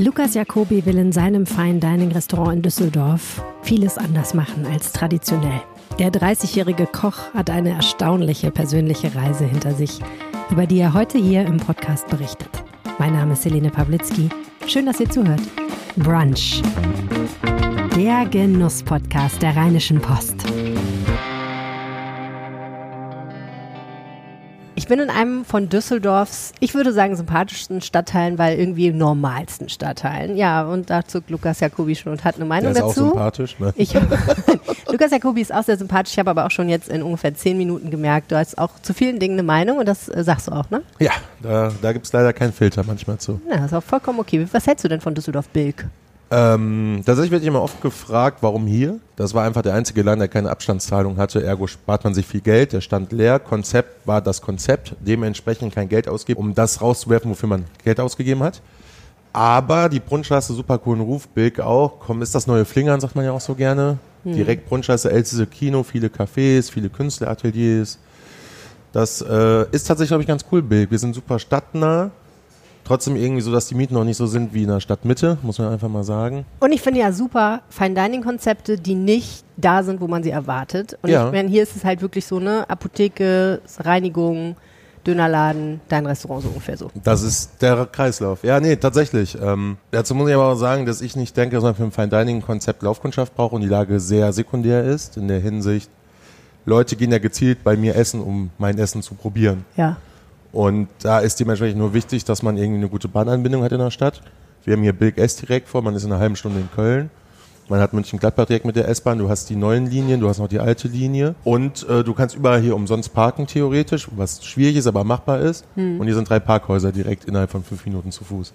Lukas Jacobi will in seinem Fine Dining Restaurant in Düsseldorf vieles anders machen als traditionell. Der 30-jährige Koch hat eine erstaunliche persönliche Reise hinter sich, über die er heute hier im Podcast berichtet. Mein Name ist Helene Pawlitzki. Schön, dass ihr zuhört. Brunch. Der Genuss-Podcast der Rheinischen Post. Ich bin in einem von Düsseldorfs, ich würde sagen, sympathischsten Stadtteilen, weil irgendwie normalsten Stadtteilen. Ja, und da zog Lukas Jacobi schon und hat eine Meinung Der ist dazu. auch sympathisch, ne? Ich, Lukas Jacobi ist auch sehr sympathisch. Ich habe aber auch schon jetzt in ungefähr zehn Minuten gemerkt, du hast auch zu vielen Dingen eine Meinung und das äh, sagst du auch, ne? Ja, da, da gibt es leider keinen Filter manchmal zu. Ja, ist auch vollkommen okay. Was hältst du denn von Düsseldorf-Bilk? Ähm, tatsächlich werde ich immer oft gefragt, warum hier? Das war einfach der einzige Laden, der keine Abstandszahlung hatte. Ergo spart man sich viel Geld. Der stand leer. Konzept war das Konzept. Dementsprechend kein Geld ausgeben, um das rauszuwerfen, wofür man Geld ausgegeben hat. Aber die Brunchstraße, super coolen Ruf. Bilk auch. Komm, ist das neue Flingern, sagt man ja auch so gerne. Direkt Brunchstraße, älteste Kino, viele Cafés, viele Künstlerateliers. Das äh, ist tatsächlich, glaube ich, ganz cool, Bilk. Wir sind super stadtnah. Trotzdem irgendwie so, dass die Mieten noch nicht so sind wie in der Stadtmitte, muss man einfach mal sagen. Und ich finde ja super Fine Dining Konzepte, die nicht da sind, wo man sie erwartet. Und Ja. ich meine, hier ist es halt wirklich so eine Apotheke, Reinigung, Dönerladen, dein Restaurant so ungefähr so. Das ist der Kreislauf. Ja, nee, tatsächlich. Ähm, dazu muss ich aber auch sagen, dass ich nicht denke, dass man für ein Fine Dining Konzept Laufkundschaft braucht und die Lage sehr sekundär ist. In der Hinsicht, Leute gehen ja gezielt bei mir essen, um mein Essen zu probieren. Ja. Und da ist dementsprechend nur wichtig, dass man irgendwie eine gute Bahnanbindung hat in der Stadt. Wir haben hier Bilk S direkt vor, man ist in einer halben Stunde in Köln. Man hat München-Gladbach direkt mit der S-Bahn, du hast die neuen Linien, du hast noch die alte Linie. Und äh, du kannst überall hier umsonst parken, theoretisch, was schwierig ist, aber machbar ist. Und hier sind drei Parkhäuser direkt innerhalb von fünf Minuten zu Fuß.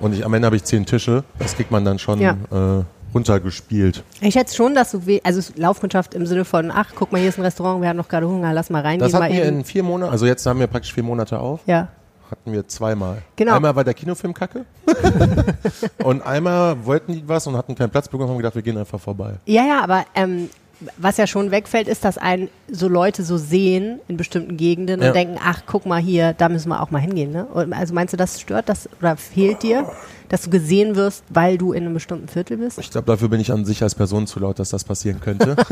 Und ich, am Ende habe ich zehn Tische. Das kriegt man dann schon Ja. äh, runtergespielt. Ich schätze schon, dass du, also Laufkundschaft im Sinne von, ach, guck mal, hier ist ein Restaurant, wir haben noch gerade Hunger, lass mal reingehen. Das hatten wir in vier Monaten, also jetzt haben wir praktisch vier Monate auf. ja. Hatten wir zweimal. Genau. Einmal war der Kinofilm kacke. und einmal wollten die was und hatten keinen Platz bekommen und haben gedacht, wir gehen einfach vorbei. Ja, ja, aber ähm, was ja schon wegfällt, ist, dass einen so Leute so sehen in bestimmten Gegenden Ja. und denken, ach, guck mal hier, da müssen wir auch mal hingehen. Ne? Also meinst du, das stört das oder fehlt dir, dass du gesehen wirst, weil du in einem bestimmten Viertel bist? Ich glaube, dafür bin ich an sich als Person zu laut, dass das passieren könnte.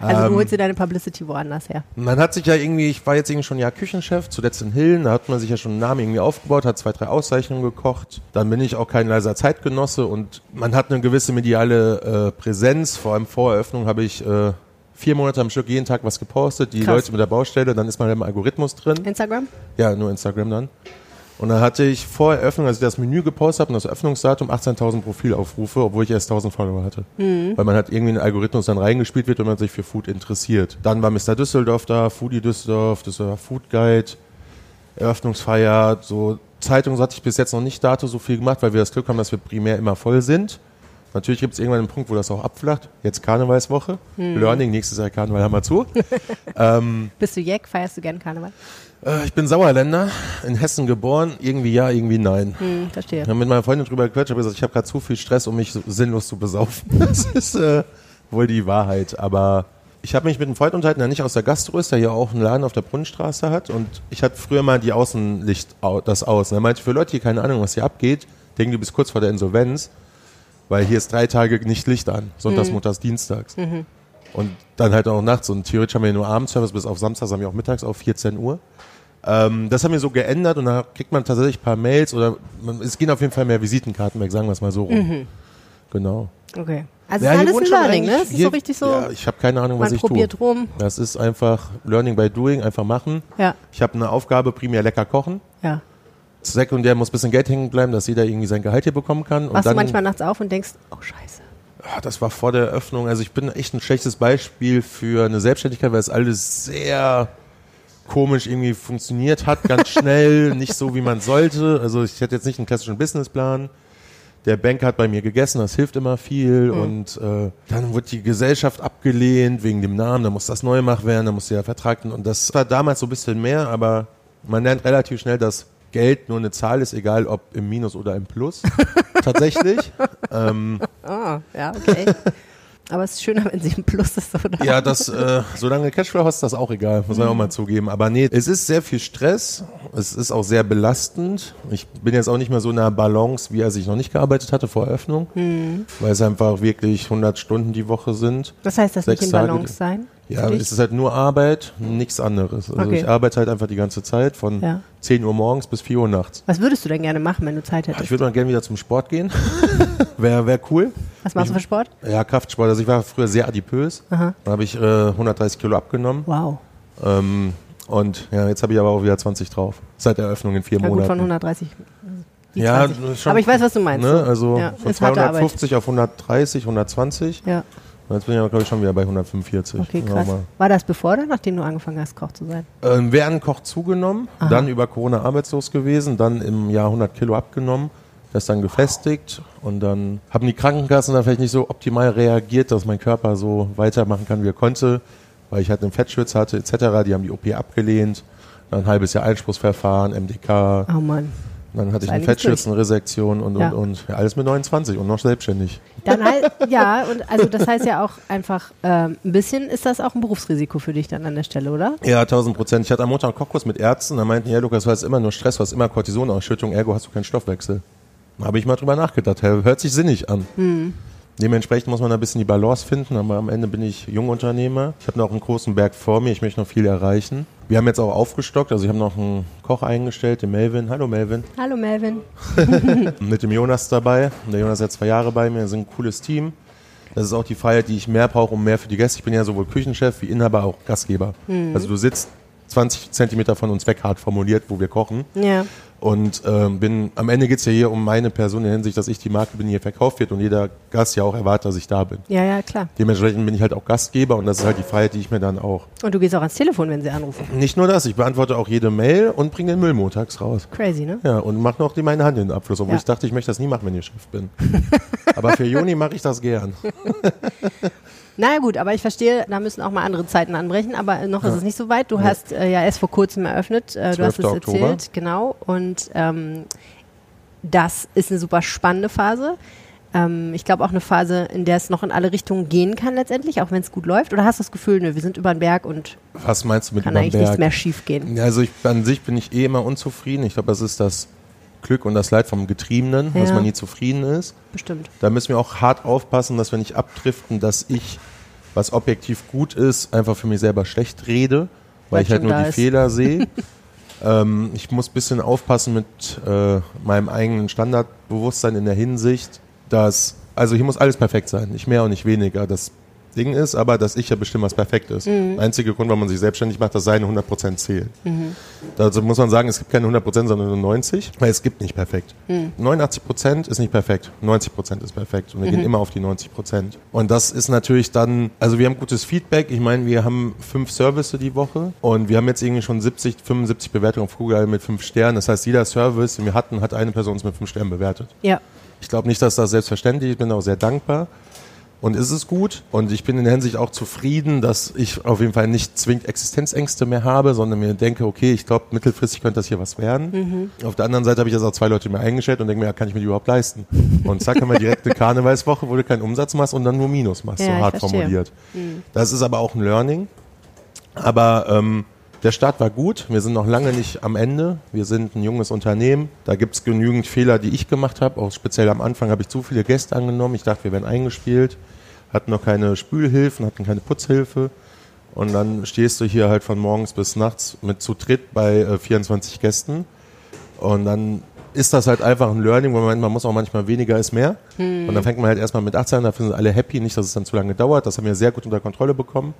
Also Ähm. du holst dir deine Publicity woanders her. man hat sich ja irgendwie, ich war jetzt irgendwie schon ein Jahr Küchenchef, zuletzt in Hillen, da hat man sich ja schon einen Namen irgendwie aufgebaut, hat zwei, drei Auszeichnungen gekocht. Dann bin ich auch kein leiser Zeitgenosse und man hat eine gewisse mediale äh, Präsenz. Vor allem vor Eröffnung habe ich äh, vier Monate am Stück jeden Tag was gepostet, die Krass. Leute mit der Baustelle, dann ist man im Algorithmus drin. Instagram? Ja, nur Instagram dann. Und dann hatte ich vor Eröffnung, als ich das Menü gepostet habe und das Öffnungsdatum 18.000 Profilaufrufe, obwohl ich erst 1.000 Follower hatte. Weil man hat irgendwie einen Algorithmus dann reingespielt wird, wenn man sich für Food interessiert. Dann war Mr. Düsseldorf da, Foodie Düsseldorf, Düsseldorf Food Guide, Eröffnungsfeier, so Zeitung hatte ich bis jetzt noch nicht dato so viel gemacht, weil wir das Glück haben, dass wir primär immer voll sind. Natürlich gibt es irgendwann einen Punkt, wo das auch abflacht. Jetzt Karnevalswoche, Learning, nächstes Jahr Karneval haben wir zu. Bist du Jack? Feierst du gern Karneval? Äh, ich bin Sauerländer, in Hessen geboren, irgendwie ja, irgendwie nein. Hm, verstehe. Ich habe mit meiner Freundin drüber gequatscht, habe gesagt, ich habe gerade zu viel Stress, um mich so sinnlos zu besaufen. Das ist äh, wohl die Wahrheit. Aber ich habe mich mit einem Freund unterhalten, der nicht aus der Gastro ist, der hier auch einen Laden auf der Brunnenstraße hat. Und ich hatte früher mal die Außenlicht, au- das aus. Und er meinte, für Leute, die keine Ahnung, was hier abgeht, denken die bis kurz vor der Insolvenz, weil hier ist drei Tage nicht Licht an. Sonntags, montags, dienstags. Und dann halt auch nachts. Und theoretisch haben wir nur Abendservice bis auf Samstags, haben wir auch mittags auf 14 Uhr. Ähm, das haben wir so geändert und da kriegt man tatsächlich ein paar Mails oder man, es gehen auf jeden Fall mehr Visitenkarten weg, sagen wir es mal so rum. Genau. Okay. Also Ja, ist alles ein Learning, ne? Es ist hier- so richtig so, Ja, ich habe keine Ahnung, was man ich tue. probiert rum. Das ist einfach Learning by Doing, einfach machen. Ja, Ich habe eine Aufgabe, primär lecker kochen. ja. Sekundär muss ein bisschen Geld hängen bleiben, dass jeder irgendwie sein Gehalt hier bekommen kann. Und Wachst du manchmal nachts auf und denkst, oh scheiße. Ah, das war vor der Eröffnung. Also ich bin echt ein schlechtes Beispiel für eine Selbstständigkeit, weil es alles sehr komisch irgendwie funktioniert hat, ganz schnell, nicht so wie man sollte. Also ich hätte jetzt nicht einen klassischen Businessplan. Der Banker hat bei mir gegessen, das hilft immer viel. Und äh, dann wurde die Gesellschaft abgelehnt wegen dem Namen, da muss das neu gemacht werden, da muss der Vertrag. Und das war damals so ein bisschen mehr, aber man lernt relativ schnell, dass Geld nur eine Zahl ist, egal ob im Minus oder im Plus. Tatsächlich. ähm, Ah, ja, okay. Aber es ist schöner, wenn sie im Plus ist, oder? Ja, das, äh, solange Cashflow hast, ist das auch egal, muss man auch mal zugeben. Aber nee, es ist sehr viel Stress, es ist auch sehr belastend. Ich bin jetzt auch nicht mehr so in der Balance, wie als ich noch nicht gearbeitet hatte vor Eröffnung, weil es einfach wirklich 100 Stunden die Woche sind. Was heißt das nicht in Tage- Balance sein? Ja, es ist halt nur Arbeit, nichts anderes. Also Okay. ich arbeite halt einfach die ganze Zeit von Ja. 10 Uhr morgens bis 4 Uhr nachts. Was würdest du denn gerne machen, wenn du Zeit Ich hättest? würde mal gerne wieder zum Sport gehen. Wäre wär cool. Was machst du für Sport? Ja, Kraftsport. Also ich war früher sehr adipös. Aha. Dann habe ich äh, 130 Kilo abgenommen. Wow. Ähm, und ja, jetzt habe ich aber auch wieder 20 drauf. Seit der Eröffnung in vier Ja, gut, Monaten. von 130. die ja, 20. das ist schon, Aber ich weiß, was du meinst. Ne? Also Ja, von ist harte Arbeit. 250 auf 130, 120. Ja, jetzt bin ich aber, glaube ich, schon wieder bei 145. okay, krass. War das bevor oder nachdem du angefangen hast, Koch zu sein? Ähm, während Koch zugenommen, Aha. dann über Corona arbeitslos gewesen, dann im Jahr 100 Kilo abgenommen, das dann gefestigt und dann haben die Krankenkassen dann vielleicht nicht so optimal reagiert, dass mein Körper so weitermachen kann, wie er konnte, weil ich halt einen Fettschwitz hatte etc. Die haben die OP abgelehnt, dann ein halbes Jahr Einspruchsverfahren, MDK, Oh Mann. Dann hatte ich eine durch. Fettschwitzenresektion und, Ja. und, und ja, alles mit 29 und noch selbstständig. Dann halt, ja, und also das heißt ja auch einfach, ähm, ein bisschen ist das auch ein Berufsrisiko für dich dann an der Stelle, oder? Ja, 1000 Prozent. Ich hatte am Montag einen Kochkurs mit Ärzten, da meinten, ja Lukas, du hast immer nur Stress, du hast immer Cortisonausschüttung, ergo hast du keinen Stoffwechsel. Da habe ich mal drüber nachgedacht, hört sich sinnig an. Dementsprechend muss man da ein bisschen die Balance finden, aber am Ende bin ich Jungunternehmer. Ich habe noch einen großen Berg vor mir, ich möchte noch viel erreichen. Wir haben jetzt auch aufgestockt, also ich habe noch einen Koch eingestellt, den Melvin. Hallo Melvin. Hallo Melvin. Mit dem Jonas dabei. Der Jonas ist jetzt zwei Jahre bei mir, wir sind ein cooles Team. Das ist auch die Freiheit, die ich mehr brauche, um mehr für die Gäste. Ich bin ja sowohl Küchenchef wie Inhaber, auch Gastgeber. Also du sitzt 20 Zentimeter von uns weg, hart formuliert, wo wir kochen. Ja. Und ähm, bin, am Ende geht's ja hier um meine Person in der Hinsicht, dass ich die Marke bin, die hier verkauft wird und jeder Gast ja auch erwartet, dass ich da bin. Ja, ja, klar. Dementsprechend bin ich halt auch Gastgeber und das ist halt die Freiheit, die ich mir dann auch. Und du gehst auch ans Telefon, wenn sie anrufen. Nicht nur das, ich beantworte auch jede Mail und bringe den Müll montags raus. Crazy, ne? Ja, und mache noch die meine Hand in den Abfluss, obwohl Ja. ich dachte, ich möchte das nie machen, wenn ich Chef bin. Aber für Juni mache ich das gern. Na ja, gut, aber ich verstehe, da müssen auch mal andere Zeiten anbrechen, aber noch ist es nicht so weit. Du hast äh, ja erst vor kurzem eröffnet, äh, du hast 12. es Oktober. erzählt, genau. Und ähm, das ist eine super spannende Phase. Ähm, ich glaube auch eine Phase, in der es noch in alle Richtungen gehen kann letztendlich, auch wenn es gut läuft. Oder hast du das Gefühl, nö, wir sind über den Berg und Was meinst du mit kann eigentlich nichts Berg? mehr schief gehen? Ja, Also ich, an sich bin ich eh immer unzufrieden. Ich glaube, das ist das Glück und das Leid vom Getriebenen, dass Ja. man nie zufrieden ist. Bestimmt. Da müssen wir auch hart aufpassen, dass wir nicht abdriften, dass ich, was objektiv gut ist, einfach für mich selber schlecht rede, weil Weil ich halt nur die ist. Fehler sehe. ähm, ich muss ein bisschen aufpassen mit äh, meinem eigenen Standardbewusstsein in der Hinsicht, dass, also hier muss alles perfekt sein, nicht mehr und nicht weniger. Das Ding ist aber, dass ich ja bestimmt, was perfekt ist. Mhm. Der einzige Grund, warum man sich selbstständig macht, dass seine 100% zählen. Also muss man sagen, es gibt keine 100%, sondern nur 90%, weil es gibt nicht perfekt. Mhm. 89% ist nicht perfekt, 90% ist perfekt und wir Mhm. gehen immer auf die 90%. Und das ist natürlich dann, also wir haben gutes Feedback. Ich meine, wir haben fünf Services die Woche und wir haben jetzt irgendwie schon 70, 75 Bewertungen auf Google mit fünf Sternen. Das heißt, jeder Service, den wir hatten, hat eine Person uns mit fünf Sternen bewertet. Ja. Ich glaube nicht, dass das selbstverständlich ist. Ich bin auch sehr dankbar. Und ist es gut. Und ich bin in der Hinsicht auch zufrieden, dass ich auf jeden Fall nicht zwingend Existenzängste mehr habe, sondern mir denke, okay, ich glaube, mittelfristig könnte das hier was werden. Auf der anderen Seite habe ich jetzt auch zwei Leute mir eingestellt und denke mir, ja, kann ich mir die überhaupt leisten? Und zack, haben wir direkt eine Karnevalswoche, wo du keinen Umsatz machst und dann nur Minus machst, Ja, so hart formuliert. Das ist aber auch ein Learning. Aber ähm, der Start war gut. Wir sind noch lange nicht am Ende. Wir sind ein junges Unternehmen. Da gibt es genügend Fehler, die ich gemacht habe. Auch speziell am Anfang habe ich zu viele Gäste angenommen. Ich dachte, wir werden eingespielt. Hatten noch keine Spülhilfen, hatten keine Putzhilfe. Und dann stehst du hier halt von morgens bis nachts mit zu dritt bei äh, 24 Gästen. Und dann ist das halt einfach ein Learning, wo man, man muss auch manchmal weniger ist mehr. Und dann fängt man halt erstmal mit 18 an, dafür sind alle happy, nicht, dass es dann zu lange dauert. Das haben wir sehr gut unter Kontrolle bekommen.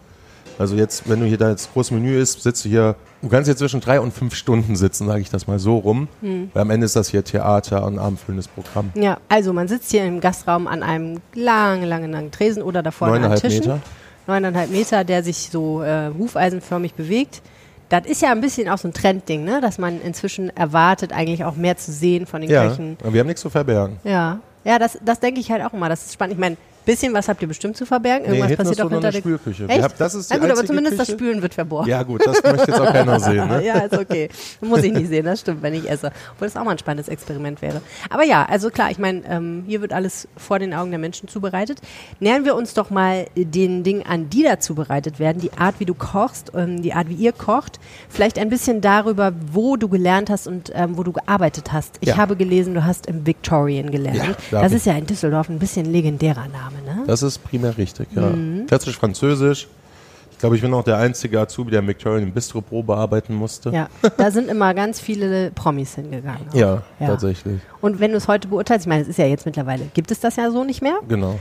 Also jetzt, wenn du hier da jetzt großes Menü isst, sitzt du hier, du kannst hier zwischen drei und fünf Stunden sitzen, sage ich das mal so rum. Weil am Ende ist das hier Theater und abendfüllendes Programm. Ja, also man sitzt hier im Gastraum an einem langen, langen, langen Tresen oder da vorne an Tischen. Meter. Neuneinhalb Meter, der sich so äh, hufeisenförmig bewegt. Das ist ja ein bisschen auch so ein Trendding, ne? dass man inzwischen erwartet, eigentlich auch mehr zu sehen von den Ja, Köchen. wir haben nichts zu verbergen. Ja, ja, das, das denke ich halt auch immer. Das ist spannend. Ich meine, Bisschen was habt ihr bestimmt zu verbergen. Irgendwas hinten passiert auch hinter der Spülküche. Echt? Ja, das ist Na gut, aber zumindest das Küche. Spülen wird verborgen. Ja gut, das möchte jetzt auch keiner sehen. Ne? ja, ist okay. Muss ich nicht sehen, das stimmt, wenn ich esse. Obwohl das auch mal ein spannendes Experiment wäre. Aber ja, also klar, ich meine, ähm, hier wird alles vor den Augen der Menschen zubereitet. Nähern wir uns doch mal den Dingen an, die da zubereitet werden, die Art, wie du kochst, ähm, die Art, wie ihr kocht. Vielleicht ein bisschen darüber, wo du gelernt hast und ähm, wo du gearbeitet hast. Ich Ja. habe gelesen, du hast im Victorian gelernt. Ja, da das hab ist ja in Düsseldorf ein bisschen legendärer Name, ne? Das ist primär richtig, ja. Mhm. Klassisch Französisch. Ich glaube, ich bin auch der einzige Azubi, der im Victorian Bistro Probe arbeiten musste. Ja, da sind immer ganz viele Promis hingegangen. Ja, Ja. tatsächlich. Und wenn du es heute beurteilst, ich meine, es ist ja jetzt mittlerweile, gibt es das ja so nicht mehr? Genau.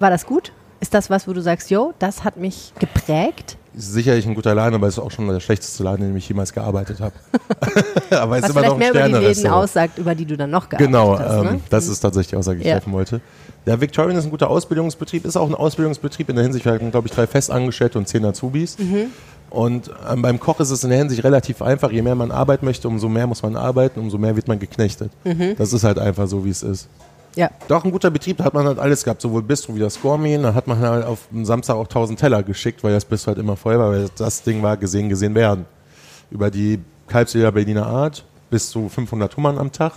War das gut? Ist das was, wo du sagst, yo, das hat mich geprägt? Ist sicherlich ein guter Laden, aber es ist auch schon der schlechteste Laden, in dem ich jemals gearbeitet habe. aber es ist immer noch ein mehr über die Läden aussagt, über die du dann noch gearbeitet Genau, hast. ähm, ne? das ist tatsächlich die Aussage, die ich Ja. treffen wollte. Der Victorian ist ein guter Ausbildungsbetrieb, ist auch ein Ausbildungsbetrieb in der Hinsicht, wir hatten, glaube ich, drei Festangestellte und zehn Azubis. Mhm. Und ähm, beim Koch ist es in der Hinsicht relativ einfach. Je mehr man arbeiten möchte, umso mehr muss man arbeiten, umso mehr wird man geknechtet. Mhm. Das ist halt einfach so, wie es ist. Ja, Doch, ein guter Betrieb, da hat man halt alles gehabt, sowohl Bistro wie das Gourmet. Da hat man halt auf dem Samstag auch 1000 Teller geschickt, weil das Bistro halt immer voll war, weil das Ding war gesehen, gesehen werden. Über die Kalbsleber Berliner Art bis zu 500 Hummern am Tag,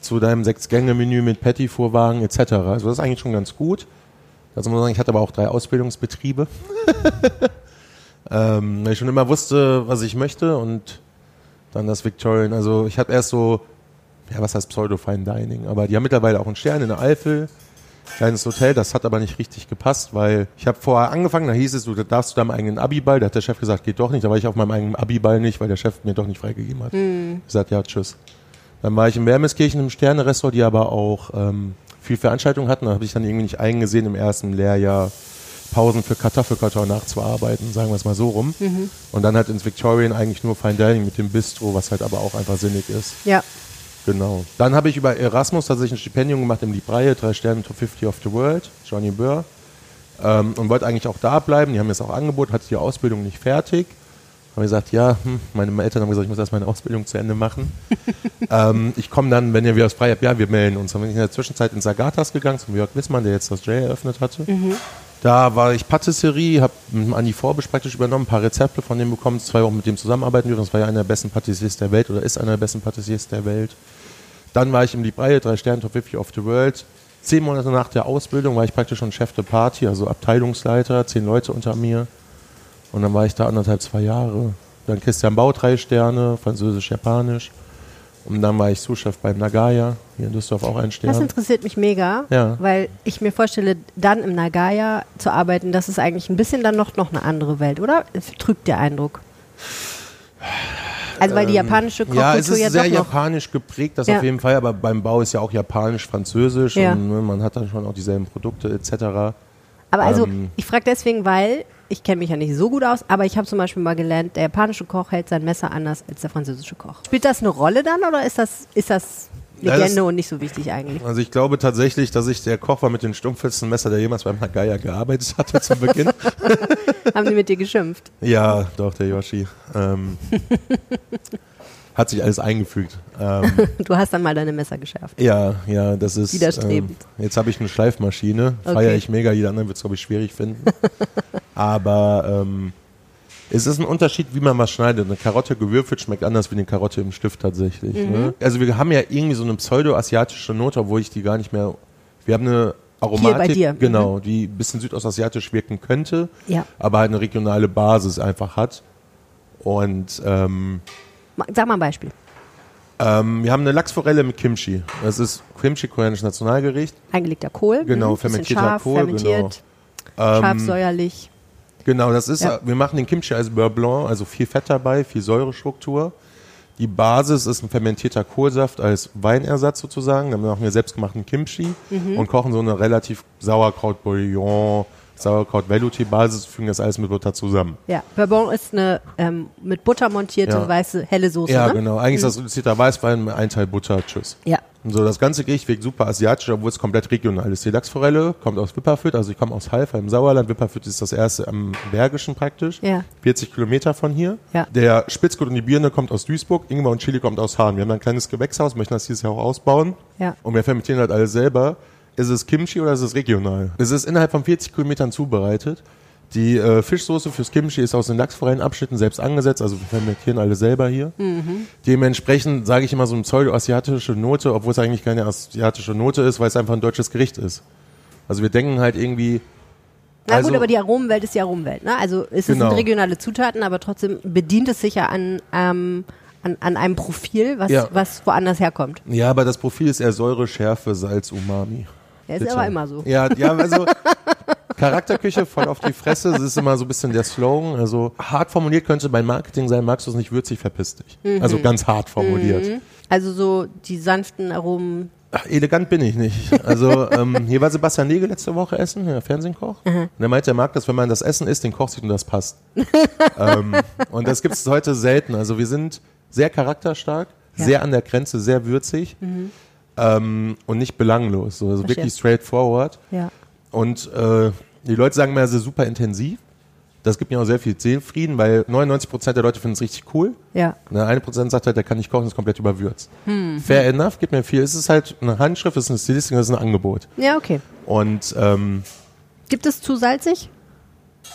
zu deinem Sechs-Gänge-Menü mit Patty-Vorwagen etc. Also das ist eigentlich schon ganz gut. Also muss man sagen, ich hatte aber auch drei Ausbildungsbetriebe. ähm, weil ich schon immer wusste, was ich möchte und dann das Victorian. Also ich habe erst so ja, was heißt Pseudo-Fine Dining? Aber die haben mittlerweile auch einen Stern in der Eifel. Kleines Hotel, das hat aber nicht richtig gepasst, weil ich habe vorher angefangen, da hieß es, du darfst zu deinem eigenen Abiball. Da hat der Chef gesagt, geht doch nicht. Da war ich auf meinem eigenen Abiball nicht, weil der Chef mir doch nicht freigegeben hat. Ich gesagt, ja, tschüss. Dann war ich in Wermeskirchen im Sterne-Restaurant, die aber auch ähm, viel Veranstaltungen hatten. Da habe ich dann irgendwie nicht eingesehen, im ersten Lehrjahr Pausen für Kartoffelkarton nachzuarbeiten, sagen wir es mal so rum. Und dann halt ins Victorian eigentlich nur Fine Dining mit dem Bistro, was halt aber auch einfach sinnig ist. ja. Genau. Dann habe ich über Erasmus tatsächlich ein Stipendium gemacht im Libraille, drei Sterne Top 50 of the World, Johnny Burr. Ähm, und wollte eigentlich auch da bleiben. Die haben mir das auch angeboten, hatte die Ausbildung nicht fertig. Habe gesagt, ja, hm, meine Eltern haben gesagt, ich muss erst meine Ausbildung zu Ende machen. ähm, ich komme dann, wenn ihr wieder frei habt, ja, wir melden uns. Dann bin ich in der Zwischenzeit ins Sagatas gegangen, zum Jörg Wissmann, der jetzt das J eröffnet hatte. Da war ich Patisserie, habe Andi Vorbisch praktisch übernommen, ein paar Rezepte von dem bekommen, zwei Wochen mit dem zusammenarbeiten dürfen. Das war ja einer der besten Patissiers der Welt oder ist einer der besten Patissiers der Welt. Dann war ich im Libraille, drei Sterne Top 50 of the World. Zehn Monate nach der Ausbildung war ich praktisch schon Chef de Party, also Abteilungsleiter, zehn Leute unter mir. Und dann war ich da anderthalb, zwei Jahre. Dann Christian Bau, drei Sterne, Französisch, Japanisch. Und dann war ich Sous-Chef beim Nagaya, hier in Düsseldorf auch ein Das Stern. interessiert mich mega, Ja. weil ich mir vorstelle, dann im Nagaya zu arbeiten, das ist eigentlich ein bisschen dann noch, noch eine andere Welt, oder? Trügt der Eindruck. Also weil die japanische Kochkultur Ja, es ist ja sehr japanisch geprägt, das Ja. auf jeden Fall, aber beim Bau ist ja auch japanisch-französisch Ja. und ne, man hat dann schon auch dieselben Produkte etc. Aber also, Ähm, ich frage deswegen, weil ich kenne mich ja nicht so gut aus, aber ich habe zum Beispiel mal gelernt, der japanische Koch hält sein Messer anders als der französische Koch. Spielt das eine Rolle dann oder ist das, ist das Ja, Legende das- und nicht so wichtig eigentlich? Also ich glaube tatsächlich, dass ich der Koch war mit den stumpfesten Messer, der jemals beim Nagaya gearbeitet hatte zu Beginn. Haben die mit dir geschimpft? ja, doch, der Yoshi. Ähm, hat sich alles eingefügt. Ähm, Du hast dann mal deine Messer geschärft. ja, ja, das ist. Widerstrebend. Ähm, jetzt habe ich eine Schleifmaschine, Okay. feiere ich mega, jeder andere wird es, glaube ich, schwierig finden. Aber ähm, es ist ein Unterschied, wie man was schneidet. Eine Karotte gewürfelt schmeckt anders wie eine Karotte im Stift tatsächlich. Mhm. Ne? Also wir haben ja irgendwie so eine pseudo-asiatische Note, obwohl ich die gar nicht mehr. Wir haben eine Aromatik, bei dir. Mhm. genau, die ein bisschen südostasiatisch wirken könnte, Ja. aber halt eine regionale Basis einfach hat. Und ähm, Sag mal ein Beispiel. ähm, wir haben eine Lachsforelle mit Kimchi. Das ist Kimchi, koreanisches Nationalgericht. Eingelegter Kohl. Genau, mhm, fermentierter scharf, Kohl, fermentiert, Ähm, scharf, säuerlich. Genau, das ist, Ja. wir machen den Kimchi als Beurre Blanc, also viel Fett dabei, viel Säurestruktur. Die Basis ist ein fermentierter Kohlsaft als Weinersatz sozusagen. Dann machen wir selbstgemachten Kimchi Mhm. und kochen so eine relativ Sauerkraut-Bouillon, Sauerkraut-Velouté-Basis, fügen das alles mit Butter zusammen. Ja, Bourbon ist eine ähm, mit Butter montierte Ja. weiße helle Soße. Ja, ne? genau. Eigentlich ist das reduzierter Weißwein, ein Teil Butter, tschüss. Ja. Und so, das ganze Gericht wirkt super asiatisch, obwohl es komplett regional ist. Die Lachsforelle kommt aus Wipperfürth, also ich komme aus Halfa im Sauerland. Wipperfürth ist das erste am Bergischen praktisch. Ja. 40 Kilometer von hier. Ja. Der Spitzgut und die Birne kommt aus Duisburg, Ingwer und Chili kommt aus Hahn. Wir haben ein kleines Gewächshaus, möchten das dieses Jahr auch ausbauen. Ja. Und wir fermentieren halt alles selber. Ist es Kimchi oder ist es regional? Es ist innerhalb von 40 Kilometern zubereitet. Die äh, Fischsoße fürs Kimchi ist aus den lachsfreien Abschnitten selbst angesetzt, also wir fermentieren alle selber hier. Dementsprechend sage ich immer so eine pseudo-asiatische Note, obwohl es eigentlich keine asiatische Note ist, weil es einfach ein deutsches Gericht ist. Also wir denken halt irgendwie. Na also, gut, aber die Aromenwelt ist die Aromenwelt. Ne? Also es sind Genau. regionale Zutaten, aber trotzdem bedient es sich ja an, ähm, an, an einem Profil, was, Ja. was woanders herkommt. Ja, aber das Profil ist eher Säure, Schärfe, Salz, Umami. Ja, ist aber immer so. Ja, ja, also Charakterküche voll auf die Fresse, das ist immer so ein bisschen der Slogan. Also hart formuliert könnte mein Marketing sein, magst du es nicht würzig, verpiss dich. Mhm. Also ganz hart formuliert. Also so die sanften Aromen. Ach, elegant bin ich nicht. Also ähm, hier war Sebastian Nege letzte Woche essen, der Fernsehkoch. Und er meinte, er mag das, wenn man das Essen isst, den Koch sieht und das passt. ähm, und das gibt es heute selten. Also wir sind sehr charakterstark, Ja. sehr an der Grenze, sehr würzig ähm, und nicht belanglos. So, also Verstehe. wirklich straightforward. Ja. Und äh, die Leute sagen mir, es ist super intensiv. Das gibt mir auch sehr viel Seelenfrieden, weil 99% der Leute finden es richtig cool. Ja. Der eine Prozent sagt halt, der kann nicht kochen, ist komplett überwürzt. Fair enough, gibt mir viel. Es ist halt eine Handschrift, es ist eine Stilistik, es ist ein Angebot. Ja, okay. Und ähm, Gibt es zu salzig?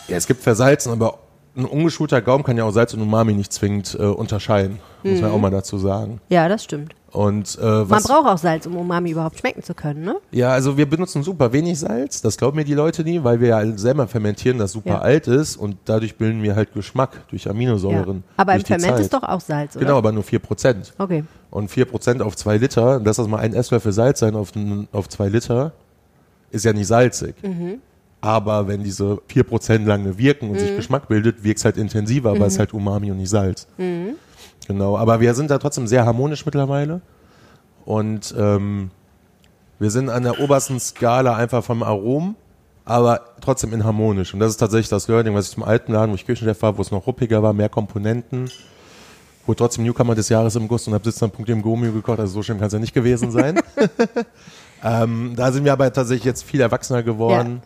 ja, es gibt versalzen, aber ein ungeschulter Gaumen kann ja auch Salz und Umami nicht zwingend äh, unterscheiden. Muss man auch mal dazu sagen. Ja, das stimmt. Und äh, Man was, braucht auch Salz, um Umami überhaupt schmecken zu können, ne? ja, also wir benutzen super wenig Salz, das glauben mir die Leute nie, weil wir ja selber fermentieren, das super Ja. alt ist und dadurch bilden wir halt Geschmack durch Ja. Aminosäuren. Aber im durch die Ferment Zeit. ist doch auch Salz, oder? Genau, aber nur 4%. Okay. Und 4% auf 2 Liter, lass das mal ein Esslöffel Salz sein auf, auf 2 Liter, ist ja nicht salzig. Aber wenn diese 4% lange wirken und sich Geschmack bildet, wirkt es halt intensiver, aber es ist halt Umami und nicht Salz. Genau, aber wir sind da trotzdem sehr harmonisch mittlerweile. Und ähm, wir sind an der obersten Skala einfach vom Arom, aber trotzdem inharmonisch. Und das ist tatsächlich das Learning, was ich zum alten Laden, wo ich Küchenchef war, wo es noch ruppiger war, mehr Komponenten, wo trotzdem Newcomer des Jahres im Guss und hab Sitzner.de Gomio gekocht, also so schlimm kann es ja nicht gewesen sein. ähm, da sind wir aber tatsächlich jetzt viel erwachsener geworden.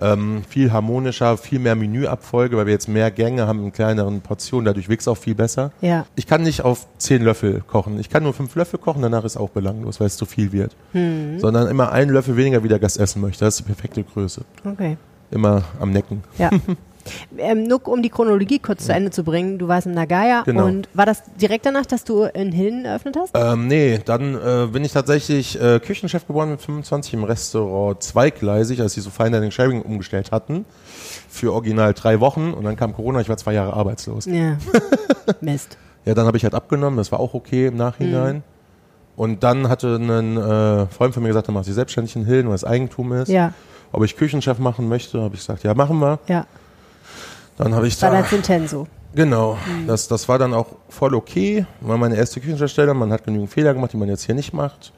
Ähm, viel harmonischer, viel mehr Menüabfolge, weil wir jetzt mehr Gänge haben in kleineren Portionen, dadurch wächst auch viel besser. Ja. Ich kann nicht auf zehn Löffel kochen. Ich kann nur fünf Löffel kochen, danach ist auch belanglos, weil es zu viel wird. Hm. Sondern immer einen Löffel weniger, wie der Gast essen möchte. Das ist die perfekte Größe. Okay. Immer am Necken. Ja. ähm, nur um die Chronologie kurz zu Ende zu bringen, du warst in Nagaya Genau. und war das direkt danach, dass du in Hilden eröffnet hast? Ähm, nee, dann äh, bin ich tatsächlich äh, Küchenchef geworden mit 25 im Restaurant zweigleisig, als sie so Fine Dining Sharing umgestellt hatten. Für original drei Wochen und dann kam Corona, ich war zwei Jahre arbeitslos. Ja. Mist. Ja, dann habe ich halt abgenommen, das war auch okay im Nachhinein. Mhm. Und dann hatte ein äh, Freund von mir gesagt, er macht sich selbstständig in Hilden, weil es Eigentum ist. Ja, Ob ich Küchenchef machen möchte, habe ich gesagt, ja, machen wir. ja. Dann habe ich War da, das Intenso. genau, das, das war dann auch voll okay, war meine erste Küchenchefstelle, man hat genügend Fehler gemacht, die man jetzt hier nicht macht.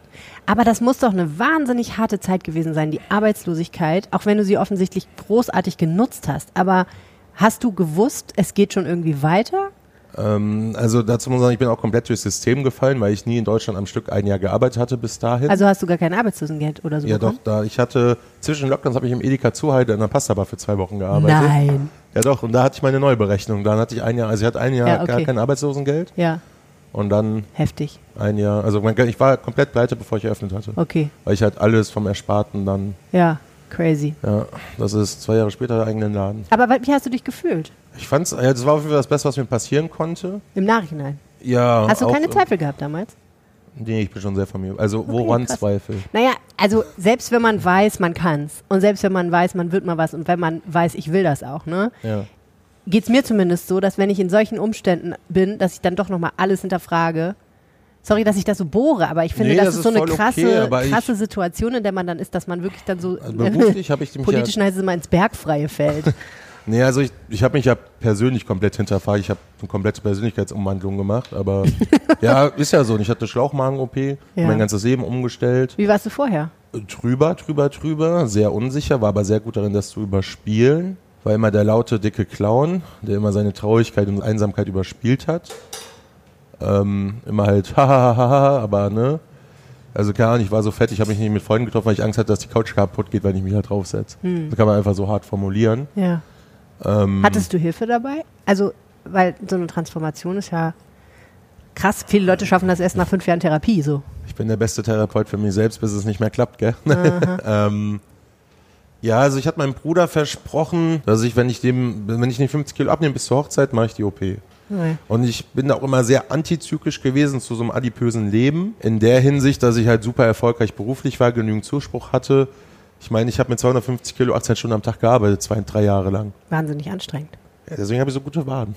Aber das muss doch eine wahnsinnig harte Zeit gewesen sein, die Arbeitslosigkeit, auch wenn du sie offensichtlich großartig genutzt hast. Aber hast du gewusst, es geht schon irgendwie weiter? Ähm, also dazu muss ich sagen, ich bin auch komplett durchs System gefallen, weil ich nie in Deutschland am Stück ein Jahr gearbeitet hatte bis dahin. Also hast du gar kein Arbeitslosengeld oder so ja doch, bekommen? da ich hatte zwischen Lockdowns habe ich im Edeka Zuheide in der Pasta-Bar für zwei Wochen gearbeitet. Nein. Ja doch, und da hatte ich meine Neuberechnung. Dann hatte ich ein Jahr, also ich hatte ein Jahr Ja, okay. gar kein Arbeitslosengeld Ja, und dann heftig. ein Jahr, also mein, ich war komplett pleite, bevor ich eröffnet hatte. Okay. Weil ich halt alles vom Ersparten dann, Ja, crazy. ja, das ist zwei Jahre später der eigenen Laden. Aber wie hast du dich gefühlt? Ich fand's, ja, das war auf jeden Fall das Beste, was mir passieren konnte. Im Nachhinein. Ja. Hast du keine Zweifel gehabt damals? Nee, ich bin schon sehr von mir. Also woran krass. Zweifel? Naja, also selbst wenn man weiß, man kann's und selbst wenn man weiß, man wird mal was und wenn man weiß, ich will das auch, ne, Ja. geht's mir zumindest so, dass wenn ich in solchen Umständen bin, dass ich dann doch nochmal alles hinterfrage. Sorry, dass ich das so bohre, aber ich finde, Nee, das, das ist so eine voll okay, krasse, krasse Situation, in der man dann ist, dass man wirklich dann so Also beruflich ich mich politisch ja, heißt es immer ins Bergfreie fällt. Nee, also ich, ich habe mich ja persönlich komplett hinterfragt. Ich habe eine komplette Persönlichkeitsumwandlung gemacht, aber ja, ist ja so. Und Ich hatte Schlauchmagen-OP, Ja. mein ganzes Leben umgestellt. Wie warst du vorher? Drüber, drüber, drüber, sehr unsicher, war aber sehr gut darin, das zu überspielen. War immer der laute, dicke Clown, der immer seine Traurigkeit und Einsamkeit überspielt hat. Ähm, immer halt, hahaha, aber ne. Also keine Ahnung, ich war so fett, ich habe mich nicht mit Freunden getroffen, weil ich Angst hatte, dass die Couch kaputt geht, wenn ich mich da draufsetze. Das kann man einfach so hart formulieren. Ja. Ähm, Hattest du Hilfe dabei? Also, weil so eine Transformation ist ja krass. Viele Leute schaffen das erst nach fünf Jahren Therapie so. Ich bin der beste Therapeut für mich selbst, bis es nicht mehr klappt, gell? ähm, ja, also ich hatte meinem Bruder versprochen, dass ich, wenn ich dem, wenn ich nicht 50 Kilo abnehme bis zur Hochzeit, mache ich die OP. Nee. Und ich bin auch immer sehr antizyklisch gewesen zu so einem adipösen Leben. In der Hinsicht, dass ich halt super erfolgreich beruflich war, genügend Zuspruch hatte. Ich meine, ich habe mit 250 Kilo 18 Stunden am Tag gearbeitet, zwei, drei Jahre lang. Wahnsinnig anstrengend. Ja, deswegen habe ich so gute Waden.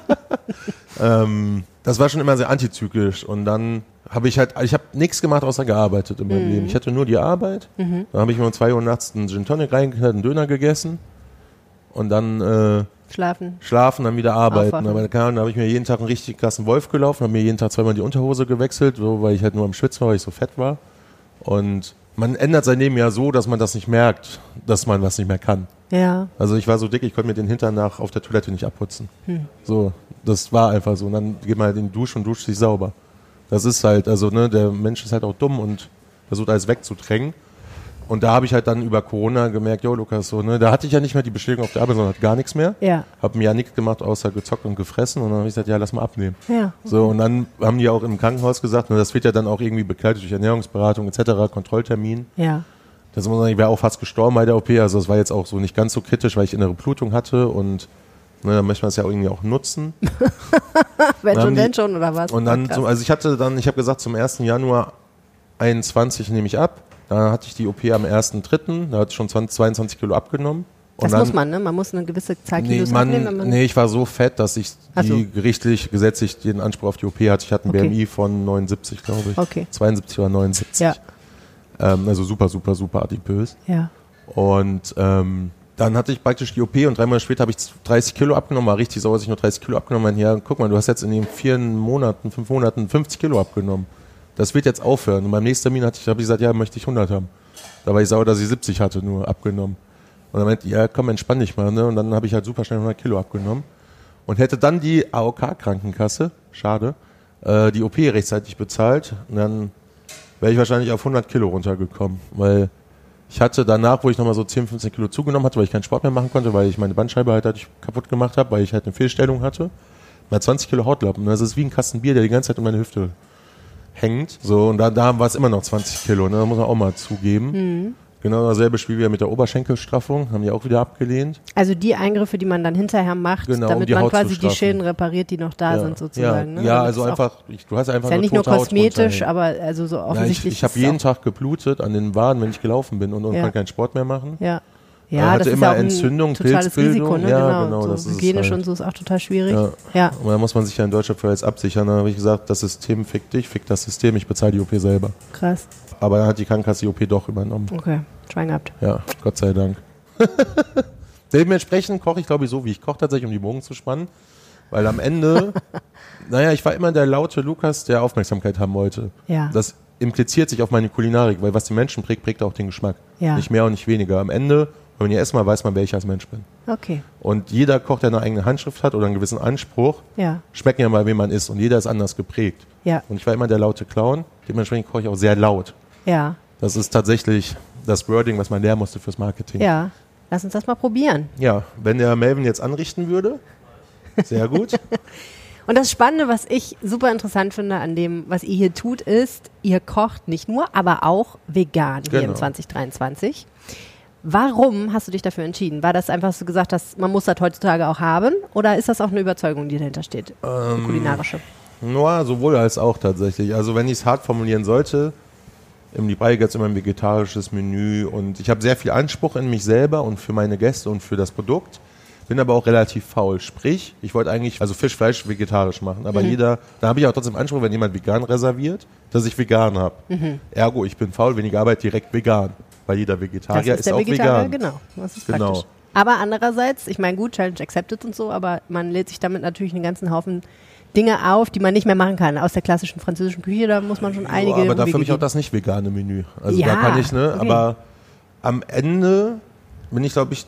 ähm, das war schon immer sehr antizyklisch. Und dann habe ich halt, ich habe nichts gemacht außer gearbeitet in meinem Leben. Ich hatte nur die Arbeit. Dann habe ich mir um 2 Uhr nachts einen Gin Tonic reingeknallt, einen Döner gegessen. Und dann äh, Schlafen. schlafen, dann wieder arbeiten. Aufwachen. Aber keine Ahnung, da habe ich mir jeden Tag einen richtig krassen Wolf gelaufen, habe mir jeden Tag zweimal die Unterhose gewechselt, so, weil ich halt nur am Schwitzen war, weil ich so fett war. Und man ändert sein Leben ja so, dass man das nicht merkt, dass man was nicht mehr kann. Ja. Also ich war so dick, ich konnte mir den Hintern nach auf der Toilette nicht abputzen. So, das war einfach so. Und dann geht man halt in die Dusche und duscht sich sauber. Das ist halt, also ne, der Mensch ist halt auch dumm und versucht alles wegzudrängen. Und da habe ich halt dann über Corona gemerkt, jo Lukas, so, ne, da hatte ich ja nicht mehr die Bestätigung auf der Arbeit, sondern hatte gar nichts mehr. Ja. Hab mir ja nichts gemacht, außer gezockt und gefressen. Und dann habe ich gesagt, ja, lass mal abnehmen. Ja. So, und dann haben die auch im Krankenhaus gesagt, ne, das wird ja dann auch irgendwie begleitet durch Ernährungsberatung etc., Kontrolltermin. Ja. Das muss man sagen, ich wäre auch fast gestorben bei der OP. Also es war jetzt auch so nicht ganz so kritisch, weil ich innere Blutung hatte und ne, dann möchte man es ja auch irgendwie auch nutzen. Wenn schon, die- schon, oder was? Und dann, so, also ich hatte dann, ich habe gesagt, zum 1. Januar 21 nehme ich ab. Da hatte ich die OP am 1.3., da hatte ich schon 20, 22 Kilo abgenommen. Und das dann, muss man, ne? Man muss eine gewisse Zahl Nee, Kilos abnehmen. wenn man, nee, ich war so fett, dass ich so. die gerichtlich, gesetzlich den Anspruch auf die OP hatte. Ich hatte einen Okay. BMI von 79, glaube ich. Okay. 72 oder 79. Ja. Ähm, also super, super, super adipös. Ja. Und ähm, dann hatte ich praktisch die OP und drei Monate später habe ich 30 Kilo abgenommen, war richtig sauer, dass ich nur 30 Kilo abgenommen habe. Ja, guck mal, du hast jetzt in den vier Monaten, fünf Monaten 50 Kilo abgenommen. Das wird jetzt aufhören. Und beim nächsten Termin hatte ich, habe ich gesagt, ja, möchte ich 100 haben. Da war ich sauer, dass ich 70 hatte, nur abgenommen. Und dann meinte, ja, komm, entspann dich mal. Ne? Und dann habe ich halt super schnell 100 Kilo abgenommen. Und hätte dann die AOK-Krankenkasse, schade, äh, die OP rechtzeitig bezahlt. Und dann wäre ich wahrscheinlich auf 100 Kilo runtergekommen. Weil ich hatte danach, wo ich nochmal so 10, 15 Kilo zugenommen hatte, weil ich keinen Sport mehr machen konnte, weil ich meine Bandscheibe halt, halt kaputt gemacht habe, weil ich halt eine Fehlstellung hatte, mal 20 Kilo Hautlappen. Das ist wie ein Kasten Bier, der die ganze Zeit um meine Hüfte hängt. So, und da, da war es immer noch 20 Kilo, ne? Da muss man auch mal zugeben. Genau dasselbe Spiel wie mit der Oberschenkelstraffung, haben die auch wieder abgelehnt. Also die Eingriffe, die man dann hinterher macht, Genau, um damit die man Haut quasi die. Schäden repariert, die noch da ja, sind sozusagen. ja, ne? ja also einfach, ich, du hast einfach Ist ja nicht nur kosmetisch, aber also so Ja, ich offensichtlich. ich habe jeden Tag geblutet an den Waden, wenn ich gelaufen bin und, und Ja. keinen Sport mehr machen. Ja. Er Ja, hatte das ist immer ja auch Entzündung, totales Pilzbildung. Risiko, ne? Ja, genau. genau, so das ist es hygienisch halt. und so ist auch total schwierig. Ja. Ja. Und da muss man sich ja in Deutschland für jetzt absichern. Da habe ich gesagt, das System fickt dich, fickt das System, ich bezahle die OP selber. krass. Aber dann hat die Krankenkasse die OP doch übernommen. Okay, Schwein gehabt. Ja, Gott sei Dank. Dementsprechend koche ich, glaube ich, so, wie ich koche, tatsächlich, um die Bogen zu spannen. Weil am Ende, naja, ich war immer der laute Lukas, der Aufmerksamkeit haben wollte. Ja. Das impliziert sich auf meine Kulinarik, weil was die Menschen prägt, prägt auch den Geschmack. Ja. Nicht mehr und nicht weniger. Am Ende, wenn man ihr erstmal weiß man, wer ich als Mensch bin. Okay, Und jeder Koch, der eine eigene Handschrift hat oder einen gewissen Anspruch, ja, schmecken ja mal, wie man ist. Und jeder ist anders geprägt. ja, Und ich war immer der laute Clown. Dementsprechend koche ich auch sehr laut. ja, Das ist tatsächlich das Wording, was man lernen musste fürs Marketing. ja. Lass uns das mal probieren. Ja, wenn der Melvin jetzt anrichten würde, sehr gut. Und das Spannende, was ich super interessant finde an dem, was ihr hier tut, ist, ihr kocht nicht nur, aber auch vegan hier im Genau. 2023. Warum hast du dich dafür entschieden? War das einfach, dass du gesagt hast, man muss das heutzutage auch haben? Oder ist das auch eine Überzeugung, die dahinter steht? Ähm, kulinarische. Nur sowohl als auch tatsächlich. Also wenn ich es hart formulieren sollte, im Liebei gibt es immer ein vegetarisches Menü und ich habe sehr viel Anspruch in mich selber und für meine Gäste und für das Produkt. Bin aber auch relativ faul. Sprich, ich wollte eigentlich, also Fisch, Fleisch vegetarisch machen. Mhm. Aber jeder, da habe ich auch trotzdem Anspruch, wenn jemand vegan reserviert, dass ich vegan habe. Mhm. Ergo, ich bin faul, weniger Arbeit direkt vegan. Weil jeder Vegetarier das ist, der auch Vegetarier, vegan. genau. Das ist Genau. praktisch. Aber andererseits, ich meine, gut, Challenge accepted und so, aber man lädt sich damit natürlich einen ganzen Haufen Dinge auf, die man nicht mehr machen kann. Aus der klassischen französischen Küche, da muss man schon einige. aber dafür habe ich auch das nicht vegane Menü. Also Ja, da kann ich, ne? okay. Aber am Ende bin ich, glaube ich,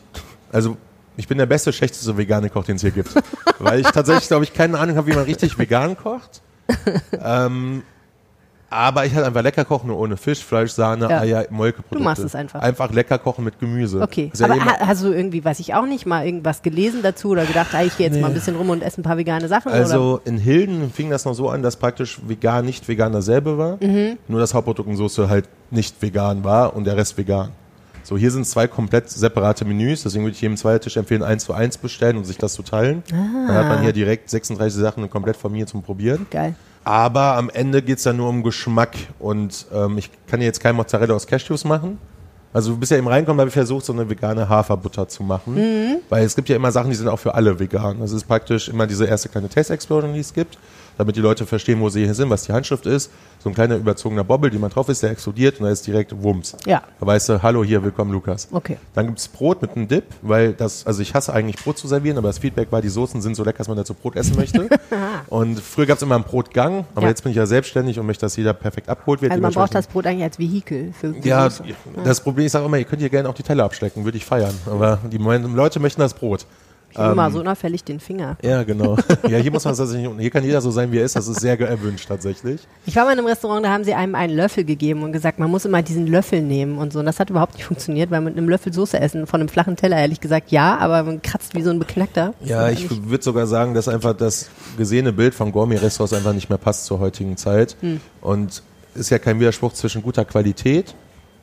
also ich bin der beste, schlechteste vegane Koch, den es hier gibt. Weil ich tatsächlich, glaube ich, keine Ahnung habe, wie man richtig vegan kocht. ähm, Aber ich halt einfach lecker kochen, nur ohne Fisch, Fleisch, Sahne, Ja. Eier, Molkeprodukte. Du machst es einfach. Einfach lecker kochen mit Gemüse. Okay, ja aber eh ha- hast du irgendwie, weiß ich auch nicht, mal irgendwas gelesen dazu oder gedacht, ah, ich gehe jetzt mal ein bisschen rum und esse ein paar vegane Sachen? oder? Also in Hilden fing das noch so an, dass praktisch vegan nicht vegan dasselbe war. Mhm. Nur das Hauptprodukt und Soße halt nicht vegan war und der Rest vegan. So, hier sind zwei komplett separate Menüs, deswegen würde ich jedem Zweiertisch empfehlen, eins zu eins bestellen und sich das zu teilen. Dann hat man hier direkt 36 Sachen komplett von mir zum Probieren. Geil. Aber am Ende geht's dann nur um Geschmack und ähm, ich kann jetzt kein Mozzarella aus Cashews machen. Also du bist ja eben reinkommen, habe ich versucht, so eine vegane Haferbutter zu machen. Weil es gibt ja immer Sachen, die sind auch für alle vegan. Das ist praktisch immer diese erste kleine Taste Explosion, die es gibt, damit die Leute verstehen, wo sie hier sind, was die Handschrift ist. So ein kleiner überzogener Bobbel, die man drauf ist, der explodiert und da ist direkt Wumms. Ja. Da weißt du, hallo, hier, willkommen Lukas. Okay. Dann gibt's Brot mit einem Dip, weil das, also ich hasse eigentlich Brot zu servieren, aber das Feedback war, die Soßen sind so lecker, dass man dazu Brot essen möchte. und früher gab's immer einen Brotgang, aber Ja. jetzt bin ich ja selbstständig und möchte, dass jeder perfekt abgeholt wird. Also man braucht das Brot eigentlich als Vehikel für die Ja, Soße. das Problem, ich sage immer, ihr könnt hier gerne auch die Teller abschlecken, würde ich feiern. Aber die Leute möchten das Brot. Ich nehme Ähm, mal so unauffällig den Finger. Ja, genau. ja, hier muss man tatsächlich, hier kann jeder so sein, wie er ist. Das ist sehr erwünscht tatsächlich. Ich war mal in einem Restaurant, da haben sie einem einen Löffel gegeben und gesagt, man muss immer diesen Löffel nehmen und so. Und das hat überhaupt nicht funktioniert, weil mit einem Löffel Soße essen von einem flachen Teller, ehrlich gesagt, ja, aber man kratzt wie so ein Beknackter. Ja, ich würde sogar sagen, dass einfach das gesehene Bild von Gourmet-Restaurants einfach nicht mehr passt zur heutigen Zeit. Hm. Und ist ja kein Widerspruch zwischen guter Qualität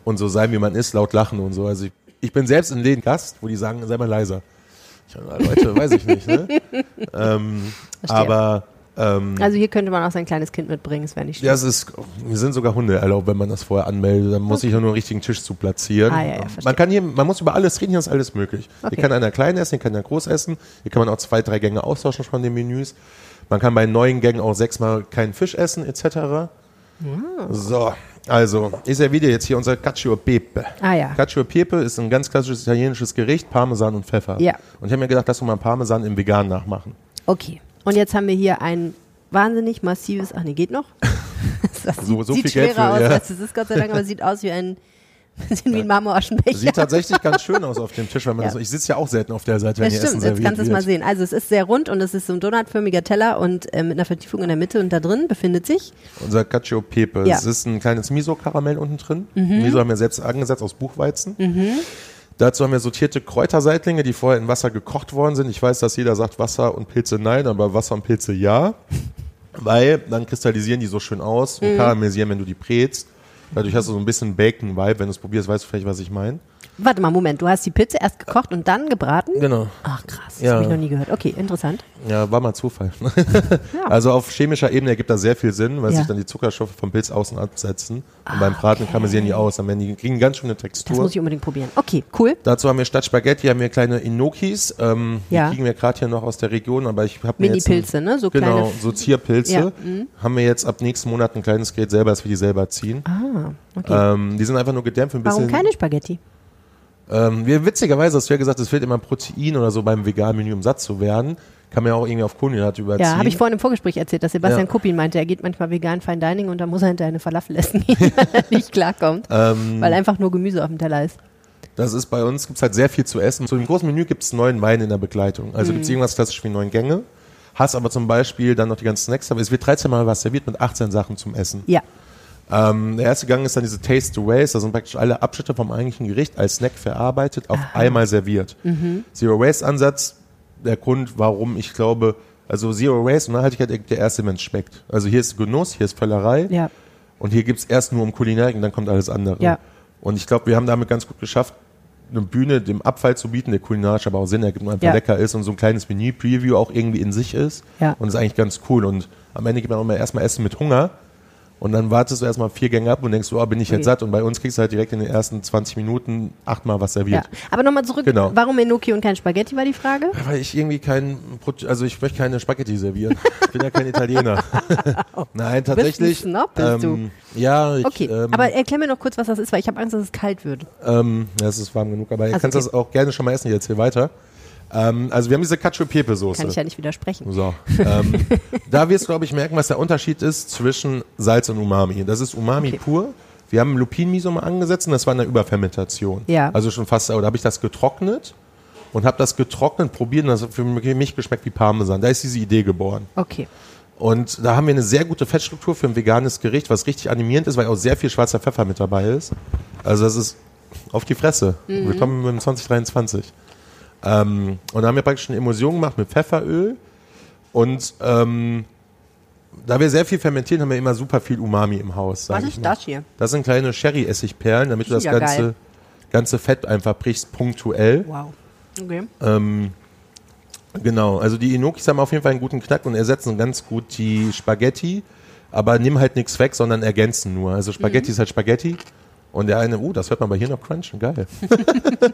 und so sein, wie man ist, laut lachen und so. Also ich, ich bin selbst in Läden Gast, wo die sagen, sei mal leiser. Leute, weiß ich nicht, ne? ähm, aber ähm, Also hier könnte man auch sein kleines Kind mitbringen, das wäre nicht schlimm. ja, es ist, mir sind sogar Hunde erlaubt, wenn man das vorher anmeldet. Dann muss ich nur einen richtigen Tisch zu platzieren. Ah, ja, ja, man kann hier, man muss über alles reden, hier ist alles möglich. Okay. Hier kann einer klein essen, hier kann einer groß essen. Hier kann man auch zwei, drei Gänge austauschen von den Menüs. Man kann bei neuen Gängen auch sechsmal keinen Fisch essen, etc. So, also, ich serviere jetzt hier unser Cacio e Pepe. Ah ja. Cacio e Pepe ist ein ganz klassisches italienisches Gericht, Parmesan und Pfeffer. Ja. Und ich habe mir gedacht, lass uns mal Parmesan im Vegan nachmachen. Okay. Und jetzt haben wir hier ein wahnsinnig massives, ach nee, geht noch? Das So- sieht, so sieht viel Geld schwerer für- aus, ja. als es ist, Gott sei Dank, aber sieht aus wie ein, wie ein Marmoraschenbecher. Sieht tatsächlich ganz schön aus auf dem Tisch, weil man Ja. das, ich sitze ja auch selten auf der Seite, wenn Das hier stimmt, Essen jetzt kannst du es mal sehen. Also es ist sehr rund und es ist so ein donutförmiger Teller und äh, mit einer Vertiefung in der Mitte und da drin befindet sich Unser Cacio Pepe. Ja. Es ist ein kleines Miso-Karamell unten drin. Miso haben wir selbst angesetzt aus Buchweizen. Dazu haben wir sortierte Kräuterseitlinge, die vorher in Wasser gekocht worden sind. Ich weiß, dass jeder sagt Wasser und Pilze nein, aber Wasser und Pilze ja. Weil dann kristallisieren die so schön aus und karamellisieren, wenn du die brätst. Dadurch hast du so ein bisschen Bacon-Vibe. Wenn du es probierst, weißt du vielleicht, was ich meine. Warte mal, Moment, du hast die Pizza erst gekocht und dann gebraten? Genau. Ach krass, das Ja. habe ich noch nie gehört. Okay, interessant. Ja, war mal Zufall. Ja. Also auf chemischer Ebene ergibt das sehr viel Sinn, weil Ja. sich dann die Zuckerstoffe vom Pilz außen absetzen. Und beim Braten karamellisieren die aus. Dann werden die, kriegen ganz schöne Das Textur. muss ich unbedingt probieren. Okay, cool. Dazu haben wir statt Spaghetti haben wir kleine Inokis. Ähm, Ja. Die kriegen wir gerade hier noch aus der Region, aber ich habe mir Mini-Pilze, ne? So genau, kleine. so Zierpilze. Mhm. Haben wir jetzt ab nächsten Monat ein kleines Gerät selber, dass wir die selber ziehen. Ah, okay. Ähm, die sind einfach nur gedämpft ein bisschen. Warum keine Spaghetti? Ähm, wir, witzigerweise hast du ja gesagt, es fehlt immer Protein oder so beim veganen Menü, um satt zu werden. Kann man ja auch irgendwie auf Kohlenhydrate überziehen. Ja, habe ich vorhin im Vorgespräch erzählt, dass Sebastian Ja. Kuppin meinte, er geht manchmal vegan Fine Dining und da muss er hinterher eine Falafel essen weil er nicht klarkommt. Ähm, weil einfach nur Gemüse auf dem Teller ist. Das ist bei uns, gibt's halt sehr viel zu essen. Zu dem großen Menü gibt's neun Weine in der Begleitung. Also Mhm. gibt's irgendwas klassisch wie neun Gänge. Hast aber zum Beispiel dann noch die ganzen Snacks. Aber es wird 13 Mal was serviert mit 18 Sachen zum Essen. Ja. Ähm, der erste Gang ist dann diese Taste to Waste. Da sind praktisch alle Abschnitte vom eigentlichen Gericht als Snack verarbeitet, auf einmal serviert. Mhm. Zero Waste Ansatz, der Grund, warum ich glaube, also Zero Waste und Nachhaltigkeit der erste, es schmeckt. Also hier ist Genuss, hier ist Völlerei. Ja. Und hier gibt's erst nur um Kulinarik und dann kommt alles andere. Ja. Und ich glaube, wir haben damit ganz gut geschafft, eine Bühne dem Abfall zu bieten, der kulinarisch aber auch Sinn ergibt und einfach Ja. lecker ist und so ein kleines Menü-Preview auch irgendwie in sich ist. Ja. Und das ist eigentlich ganz cool. Und am Ende gibt man auch mal erstmal Essen mit Hunger. Und dann wartest du erstmal vier Gänge ab und denkst, oh, bin ich Okay. jetzt satt? Und bei uns kriegst du halt direkt in den ersten 20 Minuten achtmal was ja. serviert. Aber nochmal zurück, Genau. warum Enoki und kein Spaghetti war die Frage? Weil ich irgendwie kein, also ich möchte keine Spaghetti servieren. Ich bin ja kein Italiener. Nein, tatsächlich. ein Snob, bist du. ähm, Ja, ich, Okay, ähm, aber erklär mir noch kurz, was das ist, weil ich habe Angst, dass es kalt wird. Ähm, ja, es ist warm genug, aber ihr Also, kannst okay. das auch gerne schon mal essen. Ich erzähle weiter. Ähm, also wir haben diese Cacio Pepe Soße. Kann ich ja nicht widersprechen. So, ähm, da wirst du, glaube ich, merken, was der Unterschied ist zwischen Salz und Umami. Das ist Umami Okay. pur. Wir haben Lupin-Miso mal angesetzt und das war eine Überfermentation. Ja. Also schon fast, oder habe ich das getrocknet und habe das getrocknet probiert und das hat für mich geschmeckt wie Parmesan. Da ist diese Idee geboren. Okay. Und da haben wir eine sehr gute Fettstruktur für ein veganes Gericht, was richtig animierend ist, weil auch sehr viel schwarzer Pfeffer mit dabei ist. Also das ist auf die Fresse. Willkommen im 2023. Ähm, und da haben wir praktisch eine Emulsion gemacht mit Pfefferöl. Und ähm, da wir sehr viel fermentieren, haben wir immer super viel Umami im Haus. Was ist das hier? Das sind kleine Sherry-Essigperlen, damit du das Ja, ganze, geil. ganze Fett einfach brichst, punktuell. Wow. Okay. Ähm, genau, also die Inokis haben auf jeden Fall einen guten Knack und ersetzen ganz gut die Spaghetti, aber nimm halt nichts weg, sondern ergänzen nur. Also Spaghetti Mhm. ist halt Spaghetti und der eine, uh, das hört man bei hier noch crunchen, geil.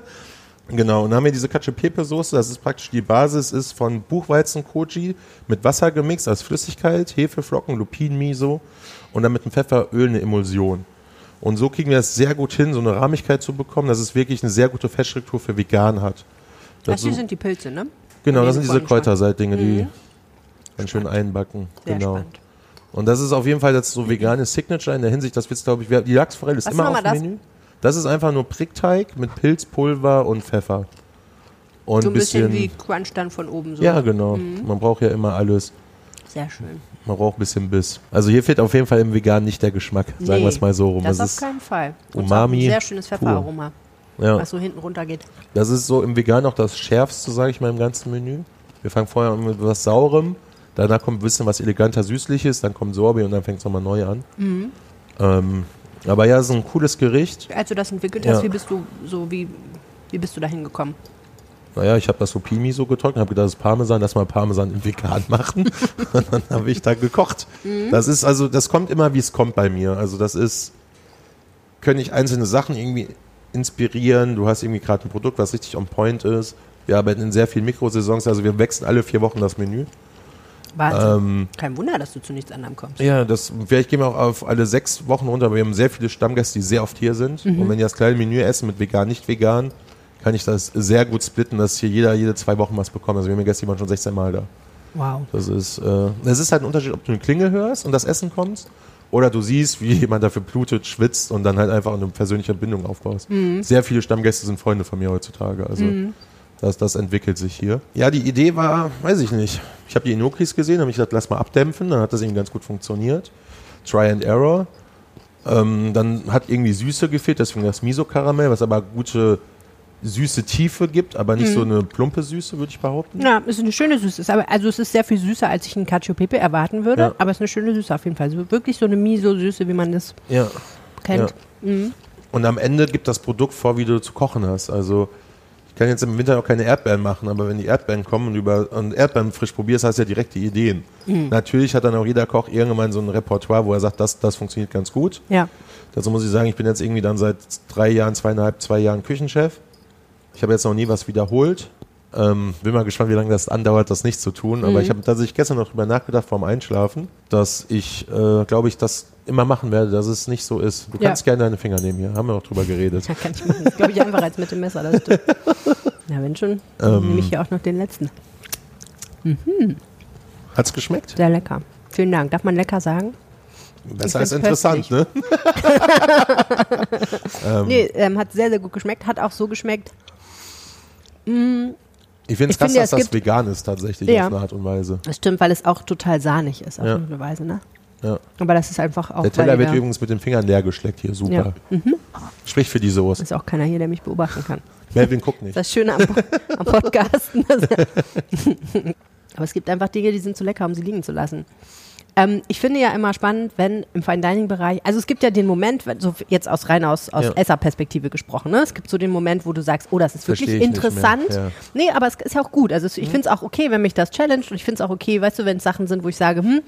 genau, und dann haben wir diese Cacio Pepe Soße, das ist praktisch die Basis, ist von Buchweizen-Koji mit Wasser gemixt als Flüssigkeit, Hefeflocken, Lupin-Miso und dann mit dem Pfefferöl eine Emulsion. Und so kriegen wir es sehr gut hin, so eine Rahmigkeit zu bekommen, dass es wirklich eine sehr gute Fettstruktur für vegan hat. Das hier sind die Pilze, ne? Genau, das sind diese Kräuterseitdinge, die ganz schön einbacken. Sehr genau. spannend. Und das ist auf jeden Fall das so vegane Signature in der Hinsicht, das wird glaube ich, die Lachsforelle ist Was immer auf dem das? Menü. Das ist einfach nur Prickteig mit Pilzpulver und Pfeffer. Und So ein bisschen, bisschen, wie Crunch dann von oben so. ja genau, Mhm. man braucht ja immer alles. Sehr schön. Man braucht ein bisschen Biss. Also hier fehlt auf jeden Fall im Vegan nicht der Geschmack, sagen Nee, wir es mal so rum. Das, Das, auf keinen Fall. Und Umami ein sehr schönes Pfefferaroma, ja, was so hinten runter geht. das ist so im Vegan auch das Schärfste, sage ich mal, im ganzen Menü. Wir fangen vorher an mit was Saurem, danach kommt ein bisschen was eleganter Süßliches, dann kommt Sorbet und dann fängt es nochmal neu an. Mhm. Ähm, aber ja, es ist ein cooles Gericht. Als du das entwickelt Ja. hast, wie bist du so wie wie bist du da hingekommen? Naja, ich habe das so Pimi so getrocknet, habe gedacht, das ist Parmesan, lass mal Parmesan im Vegan machen. und dann habe ich da gekocht. Mhm. Das ist also, das kommt immer, wie es kommt bei mir. Also das ist, können ich einzelne Sachen irgendwie inspirieren. Du hast irgendwie gerade ein Produkt, was richtig on point ist. Wir arbeiten in sehr vielen Mikrosaisons, also wir wechseln alle vier Wochen das Menü. Ähm, Kein Wunder, dass du zu nichts anderem kommst. ja, das, vielleicht gehen wir auch auf alle sechs Wochen runter, aber wir haben sehr viele Stammgäste, die sehr oft hier sind. Mhm. Und wenn die das kleine Menü essen mit vegan, nicht vegan, kann ich das sehr gut splitten, dass hier jeder jede zwei Wochen was bekommt. Also wir haben ja Gäste, die waren schon 16 Mal da. Wow. Das ist, äh, das ist halt ein Unterschied, ob du eine Klingel hörst und das Essen kommst oder du siehst, wie jemand dafür blutet, schwitzt und dann halt einfach eine persönliche Bindung aufbaust. Sehr viele Stammgäste sind Freunde von mir heutzutage. Also das, das entwickelt sich hier. Ja, die Idee war, weiß ich nicht. Ich habe die Inokis gesehen, habe ich gedacht, lass mal abdämpfen. Dann hat das irgendwie ganz gut funktioniert. Try and Error. Ähm, dann hat irgendwie Süße gefehlt, deswegen das Miso-Karamell, was aber gute süße Tiefe gibt, aber nicht so eine plumpe Süße, würde ich behaupten. Ja, ist eine schöne Süße. Ist aber, also es ist sehr viel süßer, als ich einen Cacio Pepe erwarten würde, Ja. aber es ist eine schöne Süße auf jeden Fall. So, wirklich so eine Miso-Süße, wie man das Ja. kennt. Und am Ende gibt das Produkt vor, wie du zu kochen hast. Also kann jetzt im Winter auch keine Erdbeeren machen, aber wenn die Erdbeeren kommen und über und Erdbeeren frisch probierst, hast du ja direkt die Ideen. Natürlich hat dann auch jeder Koch irgendwann so ein Repertoire, wo er sagt, das, das funktioniert ganz gut. Ja. Dazu muss ich sagen, ich bin jetzt irgendwie dann seit drei Jahren, zweieinhalb, zwei Jahren Küchenchef. Ich habe jetzt noch nie was wiederholt. Ähm, bin mal gespannt, wie lange das andauert, das nicht zu tun. Aber ich habe tatsächlich gestern noch drüber nachgedacht vorm Einschlafen, dass ich, äh, glaube ich, das immer machen werde, dass es nicht so ist. Du Ja. kannst gerne deine Finger nehmen hier. Haben wir noch drüber geredet. Ja, kann ich machen. Das glaube ich einfach als mit dem Messer. Das stimmt. Na, wenn schon, dann Ähm. nehme ich hier auch noch den letzten. Hat's geschmeckt? Sehr lecker. Vielen Dank. Darf man lecker sagen? Besser als interessant, ne? Nee, ähm, hat sehr, sehr gut geschmeckt. Hat auch so geschmeckt. Ich finde es Ich krass, finde, dass das vegan ist tatsächlich Ja. auf eine Art und Weise. Das stimmt, weil es auch total sahnig ist, auf Ja. irgendeine Weise. Ne? Ja. Aber das ist einfach auch. Der Teller wird wir- übrigens mit den Fingern leer geschleckt hier, super. Ja. Mhm. Spricht für die Soße. ist auch keiner hier, der mich beobachten kann. Melvin guckt nicht. Das Schöne am, am Podcasten. Aber es gibt einfach Dinge, die sind zu lecker, um sie liegen zu lassen. Ähm, ich finde ja immer spannend, wenn im Fine Dining Bereich, also es gibt ja den Moment, wenn, so jetzt aus rein aus, aus Ja. Esserperspektive gesprochen, ne? es gibt so den Moment, wo du sagst, oh, das ist Versteh wirklich interessant. ja. Mhm. Nee, aber es ist ja auch gut. Also es- ich finde es auch okay, wenn mich das challenged und ich finde es auch okay, weißt du, wenn es Sachen sind, wo ich sage, hm,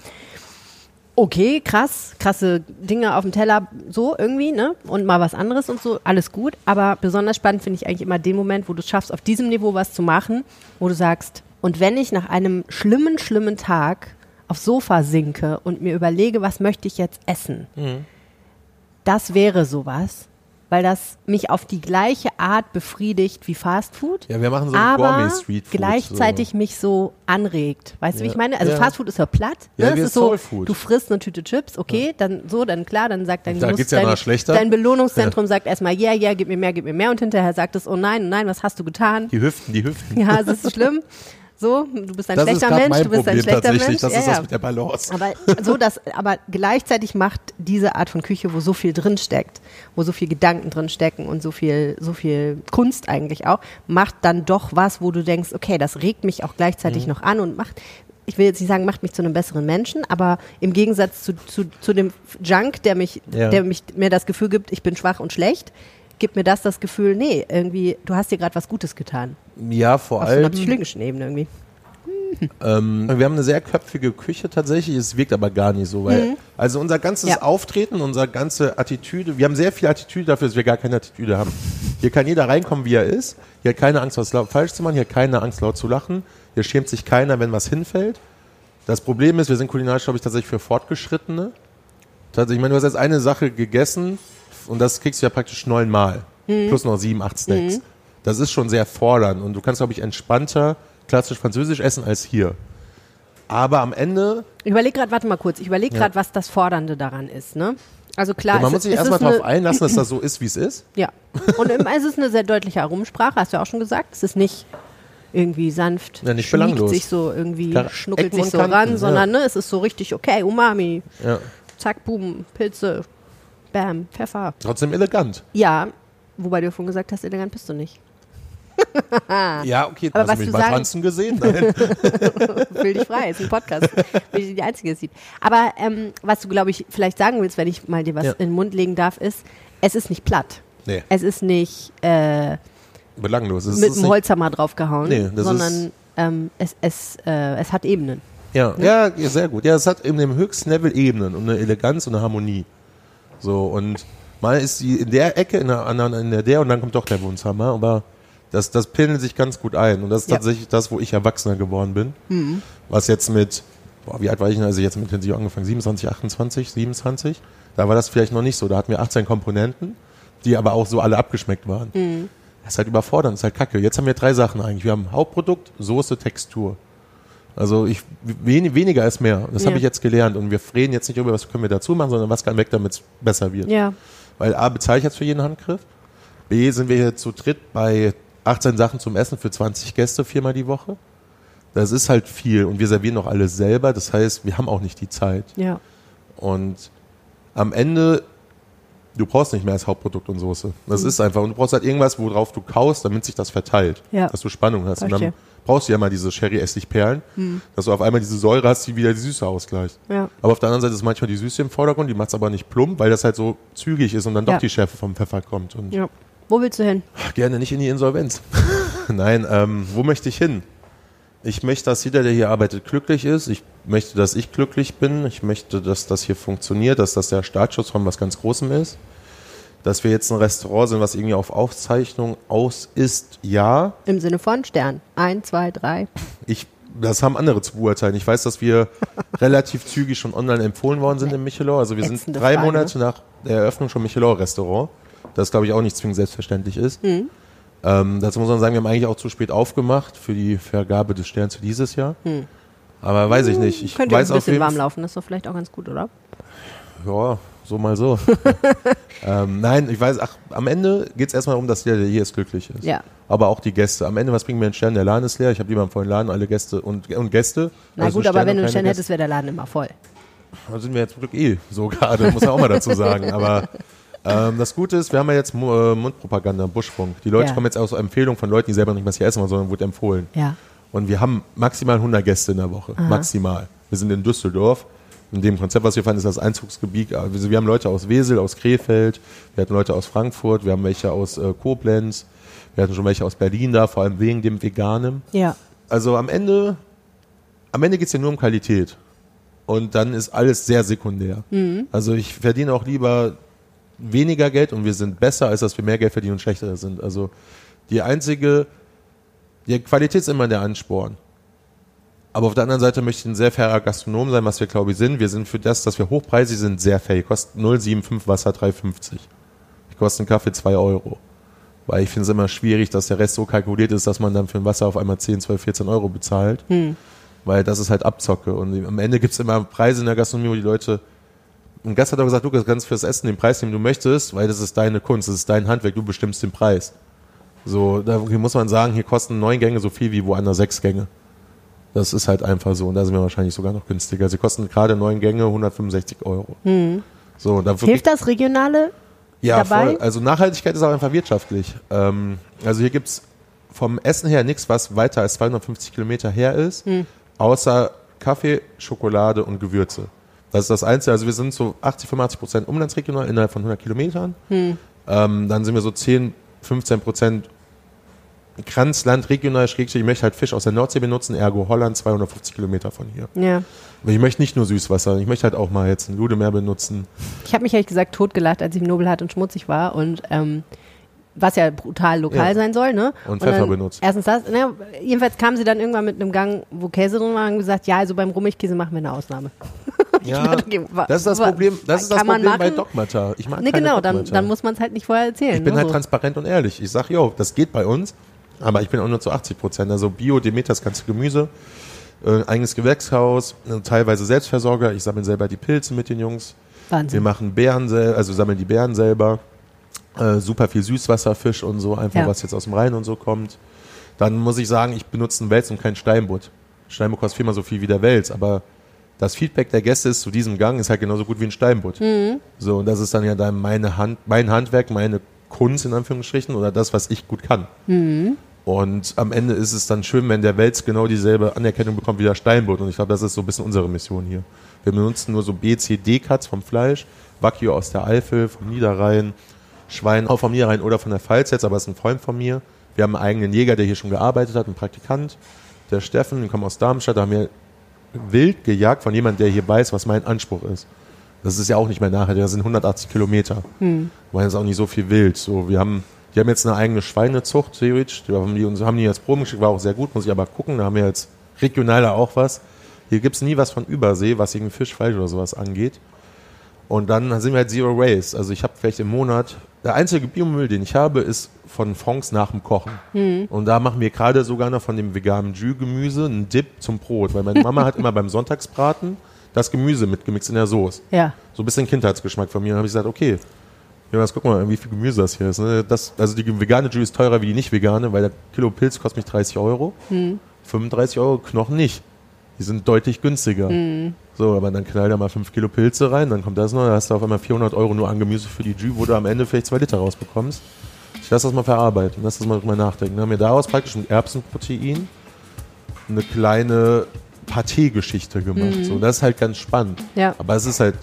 okay, krass, krasse Dinge auf dem Teller, so irgendwie, ne? Und mal was anderes und so, alles gut. Aber besonders spannend finde ich eigentlich immer den Moment, wo du es schaffst, auf diesem Niveau was zu machen, wo du sagst, und wenn ich nach einem schlimmen, schlimmen Tag aufs Sofa sinke und mir überlege, was möchte ich jetzt essen, das wäre sowas, weil das mich auf die gleiche Art befriedigt wie Fast Food Ja, wir machen so aber Gourmet-Street-Food, gleichzeitig mich so anregt. Weißt du, wie Ja. ich meine? Also Ja. Fastfood ist ja platt. Ja, ne? wie Es ist so, du frisst eine Tüte Chips, okay, dann so, dann klar, dann sagt dein, Da Genuss- ja dein, dein Belohnungszentrum sagt erstmal, ja, ja, gib mir mehr, gib mir mehr und hinterher sagt es, oh nein, oh nein, was hast du getan? Die Hüften, die Hüften. Ja, es ist schlimm. So, du bist ein das schlechter Mensch, du bist ein Problem schlechter tatsächlich. Mensch. Das ja, ist das mit der Balance. Aber so dass, aber gleichzeitig macht diese Art von Küche, wo so viel drin steckt, wo so viel Gedanken drin stecken und so viel, so viel Kunst eigentlich auch, macht dann doch was, wo du denkst, okay, das regt mich auch gleichzeitig Mhm. noch an und macht, ich will jetzt nicht sagen, macht mich zu einem besseren Menschen, aber im Gegensatz zu, zu, zu dem Junk, der mich, Ja. der mich, mir das Gefühl gibt, ich bin schwach und schlecht, gibt mir das das Gefühl, nee, irgendwie, du hast dir gerade was Gutes getan. Ja, vor Auf so einer allem. Ebene irgendwie. Ähm, wir haben eine sehr köpfige Küche tatsächlich, es wirkt aber gar nicht so, weil also unser ganzes Ja. Auftreten, unsere ganze Attitüde, wir haben sehr viel Attitüde dafür, dass wir gar keine Attitüde haben. Hier kann jeder reinkommen, wie er ist. Hier hat keine Angst, was falsch zu machen, hier hat keine Angst, laut zu lachen. Hier schämt sich keiner, wenn was hinfällt. Das Problem ist, wir sind kulinarisch, glaube ich, tatsächlich für Fortgeschrittene. Tatsächlich, ich meine, du hast jetzt eine Sache gegessen und das kriegst du ja praktisch neunmal. Plus noch sieben, acht Snacks. Das ist schon sehr fordernd und du kannst, glaube ich, entspannter klassisch französisch essen als hier. Aber am Ende, Ich überlege gerade, warte mal kurz, ich überlege Ja. gerade, was das Fordernde daran ist, ne? Also klar, man es, muss sich erstmal darauf einlassen, dass das so ist, wie es ist. Ja. Und es ist eine sehr deutliche Aromensprache, hast du ja auch schon gesagt. Es ist nicht irgendwie sanft, Ja, nicht belanglos. sich so irgendwie, Klar, schnuckelt Ecken sich so Kanten, ran, ja. sondern ne, es ist so richtig, okay, Umami, Ja. zack, boom, Pilze, bam, Pfeffer. Trotzdem elegant. Ja, wobei du ja vorhin gesagt hast, elegant bist du nicht. Ja, okay. Aber hast was du mich du mal sagen- tanzen gesehen? Nein. Fühl dich frei, ist ein Podcast. Bin ich die Einzige, die sieht. Aber ähm, was du, glaube ich, vielleicht sagen willst, wenn ich mal dir was Ja. in den Mund legen darf, ist, es ist nicht platt. nee, Es ist nicht äh, belanglos. Es mit nicht, Holzhammer draufgehauen, Nee, das sondern ähm, es, es, äh, es hat Ebenen. ja, ja, ja, sehr gut. Ja, es hat in dem höchsten Level Ebenen und eine Eleganz und eine Harmonie. So, und mal ist sie in der Ecke, in der anderen, in der, der und dann kommt doch der Wohnzimmer, aber das, das pendelt sich ganz gut ein. Und das ist Ja. tatsächlich das, wo ich Erwachsener geworden bin. Mhm. Was jetzt mit, boah, wie alt war ich denn, als ich jetzt mit Intensiv angefangen? 27, 28, 27? Da war das vielleicht noch nicht so. Da hatten wir 18 Komponenten, die aber auch so alle abgeschmeckt waren. Mhm. Das ist halt überfordernd, das ist halt kacke. Jetzt haben wir drei Sachen eigentlich. Wir haben Hauptprodukt, Soße, Textur. Also ich, wen, weniger ist mehr. Das Ja. habe ich jetzt gelernt. Und wir reden jetzt nicht über, was können wir dazu machen, sondern was kann weg, damit es besser wird. Ja. Weil A, bezahle ich jetzt für jeden Handgriff. B, sind wir hier zu dritt bei 18 Sachen zum Essen für 20 Gäste viermal die Woche. Das ist halt viel. Und wir servieren noch alles selber. Das heißt, wir haben auch nicht die Zeit. Ja. Und am Ende, du brauchst nicht mehr als Hauptprodukt und Soße. Das ist einfach. Und du brauchst halt irgendwas, worauf du kaust, damit sich das verteilt. Ja. Dass du Spannung hast. Und dann Verstehe. brauchst du ja mal diese Sherry-Essigperlen, dass du auf einmal diese Säure hast, die wieder die Süße ausgleicht. Ja. Aber auf der anderen Seite ist manchmal die Süße im Vordergrund, die macht es aber nicht plump, weil das halt so zügig ist und dann doch die Schärfe vom Pfeffer kommt. Und ja. Wo willst du hin? gerne nicht in die Insolvenz. Nein, ähm, wo möchte ich hin? Ich möchte, dass jeder, der hier arbeitet, glücklich ist. Ich möchte, dass ich glücklich bin. Ich möchte, dass das hier funktioniert, dass das der Startschuss von was ganz Großem ist. Dass wir jetzt ein Restaurant sind, was irgendwie auf Aufzeichnung aus ist, ja. Im Sinne von Stern. Ein, zwei, drei. Ich, das haben andere zu beurteilen. Ich weiß, dass wir relativ zügig schon online empfohlen worden sind im Michelin. Also wir sind Ätzende drei Frage, Monate nach der Eröffnung schon Michelin-Restaurant. Das, glaube ich, auch nicht zwingend selbstverständlich ist. Mhm. Ähm, dazu muss man sagen, wir haben eigentlich auch zu spät aufgemacht für die Vergabe des Sterns für dieses Jahr. Aber weiß ich nicht. Ich Mhm. Könnte weiß ein bisschen warm laufen, das ist doch vielleicht auch ganz gut, oder? Ja, so mal so. ähm, nein, ich weiß, ach, am Ende geht es erstmal um, dass der, der hier ist, glücklich ist. Ja. Aber auch die Gäste. Am Ende, was bringt mir ein Stern? Der Laden ist leer. Ich habe lieber einen vollen Laden, alle Gäste und, und Gäste. Na Also gut, aber wenn du einen Stern hättest, wäre der Laden immer voll. Da sind wir jetzt zum Glück eh so gerade, muss man auch mal dazu sagen. Aber ähm, das Gute ist, wir haben ja jetzt äh, Mundpropaganda, Buschfunk. Die Leute Ja. kommen jetzt aus Empfehlungen von Leuten, die selber nicht was hier essen wollen, sondern wurde empfohlen. Ja. Und wir haben maximal 100 Gäste in der Woche. Maximal. Wir sind in Düsseldorf. In dem Konzept, was wir fanden, ist das Einzugsgebiet. Also wir haben Leute aus Wesel, aus Krefeld, wir hatten Leute aus Frankfurt, wir haben welche aus äh, Koblenz, wir hatten schon welche aus Berlin da, vor allem wegen dem Veganen. Ja. Also am Ende, am Ende geht es ja nur um Qualität. Und dann ist alles sehr sekundär. Also ich verdiene auch lieber weniger Geld und wir sind besser, als dass wir mehr Geld verdienen und schlechter sind. Also die einzige, die Qualität ist immer der Ansporn. Aber auf der anderen Seite möchte ich ein sehr fairer Gastronom sein, was wir glaube ich sind. Wir sind für das, dass wir hochpreisig sind, sehr fair. Die kosten 0,75 Wasser 3,50. Die kosten Kaffee 2 Euro. Weil ich finde es immer schwierig, dass der Rest so kalkuliert ist, dass man dann für ein Wasser auf einmal 10, 12, 14 Euro bezahlt. Weil das ist halt Abzocke. Und am Ende gibt es immer Preise in der Gastronomie, wo die Leute. Ein Gast hat auch gesagt, Lukas, kannst fürs Essen den Preis nehmen, den du möchtest, weil das ist deine Kunst, das ist dein Handwerk, du bestimmst den Preis. So, da hier muss man sagen, hier kosten neun Gänge so viel wie woanders sechs Gänge. Das ist halt einfach so und da sind wir wahrscheinlich sogar noch günstiger. Sie kosten gerade neun Gänge 165 Euro. So, und dafür Hilft das Regionale? ja, dabei? voll. Also Nachhaltigkeit ist auch einfach wirtschaftlich. Ähm, also hier gibt's vom Essen her nichts, was weiter als 250 Kilometer her ist, Hm. außer Kaffee, Schokolade und Gewürze. Das ist das Einzige. Also wir sind so 80, 85 Prozent umlandsregional innerhalb von 100 Kilometern. Hm. Ähm, dann sind wir so 10, 15 Prozent Kranzland, regional, Schrägstrich. Ich möchte halt Fisch aus der Nordsee benutzen, ergo Holland, 250 Kilometer von hier. Ja. Aber ich möchte nicht nur Süßwasser, ich möchte halt auch mal jetzt ein Ludemeer benutzen. Ich habe mich ehrlich gesagt totgelacht, als ich im Nobelhart und schmutzig war und ähm, was ja brutal lokal Ja. sein soll, ne? Und Pfeffer dann, benutzt. Erstens das, ne? jedenfalls kamen sie dann irgendwann mit einem Gang, wo Käse drin war und gesagt, ja, also beim Rummigkäse machen wir eine Ausnahme. Ja, wa- das ist das Problem, das ist das Problem bei machen? Dogmata. Ich mag Ne, keine genau, dann, Dogmata. dann muss man es halt nicht vorher erzählen. Ich bin ne? halt so. transparent und ehrlich. Ich sag, jo, das geht bei uns, aber ich bin auch nur zu 80 Prozent. Also Bio, Demeter, das ganze Gemüse, äh, eigenes Gewächshaus, äh, teilweise Selbstversorger. Ich sammle selber die Pilze mit den Jungs. Wir Wahnsinn. machen Beeren selber, also sammeln die Beeren selber. Äh, super viel Süßwasserfisch und so, einfach Ja. was jetzt aus dem Rhein und so kommt. Dann muss ich sagen, ich benutze einen Wels und keinen Steinbutt. Steinbutt kostet viermal so viel wie der Wels, aber das Feedback der Gäste ist zu diesem Gang ist halt genauso gut wie ein Steinbutt. Mhm. So, und das ist dann ja dann meine Hand, mein Handwerk, meine Kunst in Anführungsstrichen oder das, was ich gut kann. Mhm. Und am Ende ist es dann schön, wenn der Wels genau dieselbe Anerkennung bekommt wie der Steinbutt. Und ich glaube, das ist so ein bisschen unsere Mission hier. Wir benutzen nur so B, C, D-Cuts vom Fleisch, Wagyu aus der Eifel, vom Niederrhein, Schwein auch vom Niederrhein oder von der Pfalz jetzt, aber ist ein Freund von mir. Wir haben einen eigenen Jäger, der hier schon gearbeitet hat, einen Praktikant, der Steffen, wir kommen aus Darmstadt, da haben wir wild gejagt von jemandem, der hier weiß, was mein Anspruch ist. Das ist ja auch nicht mehr nachhaltig, das sind 180 Kilometer. Hm. Weil es auch nicht so viel wild. So, wir haben, die haben jetzt eine eigene Schweinezucht, theoretisch. Die haben die, uns, haben die jetzt Proben geschickt, war auch sehr gut, muss ich aber gucken. Da haben wir jetzt regionaler auch was. Hier gibt's nie was von Übersee, was irgendwie Fisch, Fleisch oder sowas angeht. Und dann sind wir halt Zero Waste. Also ich habe vielleicht im Monat, der einzige Biomüll, den ich habe, ist von Fonds nach dem Kochen. Und da machen wir gerade sogar noch von dem veganen Jus-Gemüse einen Dip zum Brot. Weil meine Mama hat immer beim Sonntagsbraten das Gemüse mitgemixt in der Soße. Ja. So ein bisschen Kindheitsgeschmack von mir. Dann habe ich gesagt, okay, Jonas, guck mal, wie viel Gemüse das hier ist. Ne? Das, also die vegane Jus ist teurer wie die nicht vegane, weil der Kilo Pilz kostet mich 30 Euro. 35 Euro Knochen nicht. Die sind deutlich günstiger. So, aber dann knall da mal 5 Kilo Pilze rein, dann kommt das noch, da hast du auf einmal 400 Euro nur an Gemüse für die Jus, wo du am Ende vielleicht 2 Liter rausbekommst. Ich lasse das mal verarbeiten, lass das mal drüber nachdenken. Dann haben wir daraus praktisch mit Erbsenprotein eine kleine Paté-Geschichte gemacht. So, das ist halt ganz spannend. Ja. Aber es ist halt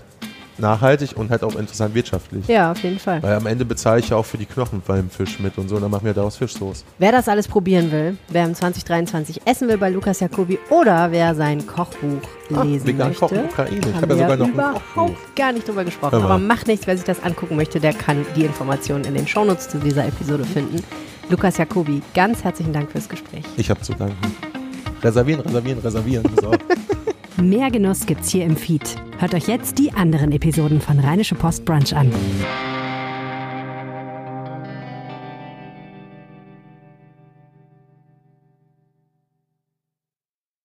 nachhaltig und halt auch interessant wirtschaftlich. Ja, auf jeden Fall. Weil am Ende bezahle ich ja auch für die Knochen beim Fisch mit und so, und dann machen wir daraus Fischsoße. Wer das alles probieren will, wer im 2023 essen will bei Lukas Jacobi oder wer sein Kochbuch lesen Ah, vegan möchte, kochen Ukraine. Ich habe ja sogar noch überhaupt gar nicht drüber gesprochen. Aber macht nichts, wer sich das angucken möchte, der kann die Informationen in den Shownotes zu dieser Episode finden. Lukas Jacobi, ganz herzlichen Dank fürs Gespräch. Ich habe zu danken. Reservieren, reservieren, reservieren. So. Mehr Genuss gibt's hier im Feed. Hört euch jetzt die anderen Episoden von Rheinische Post Brunch an.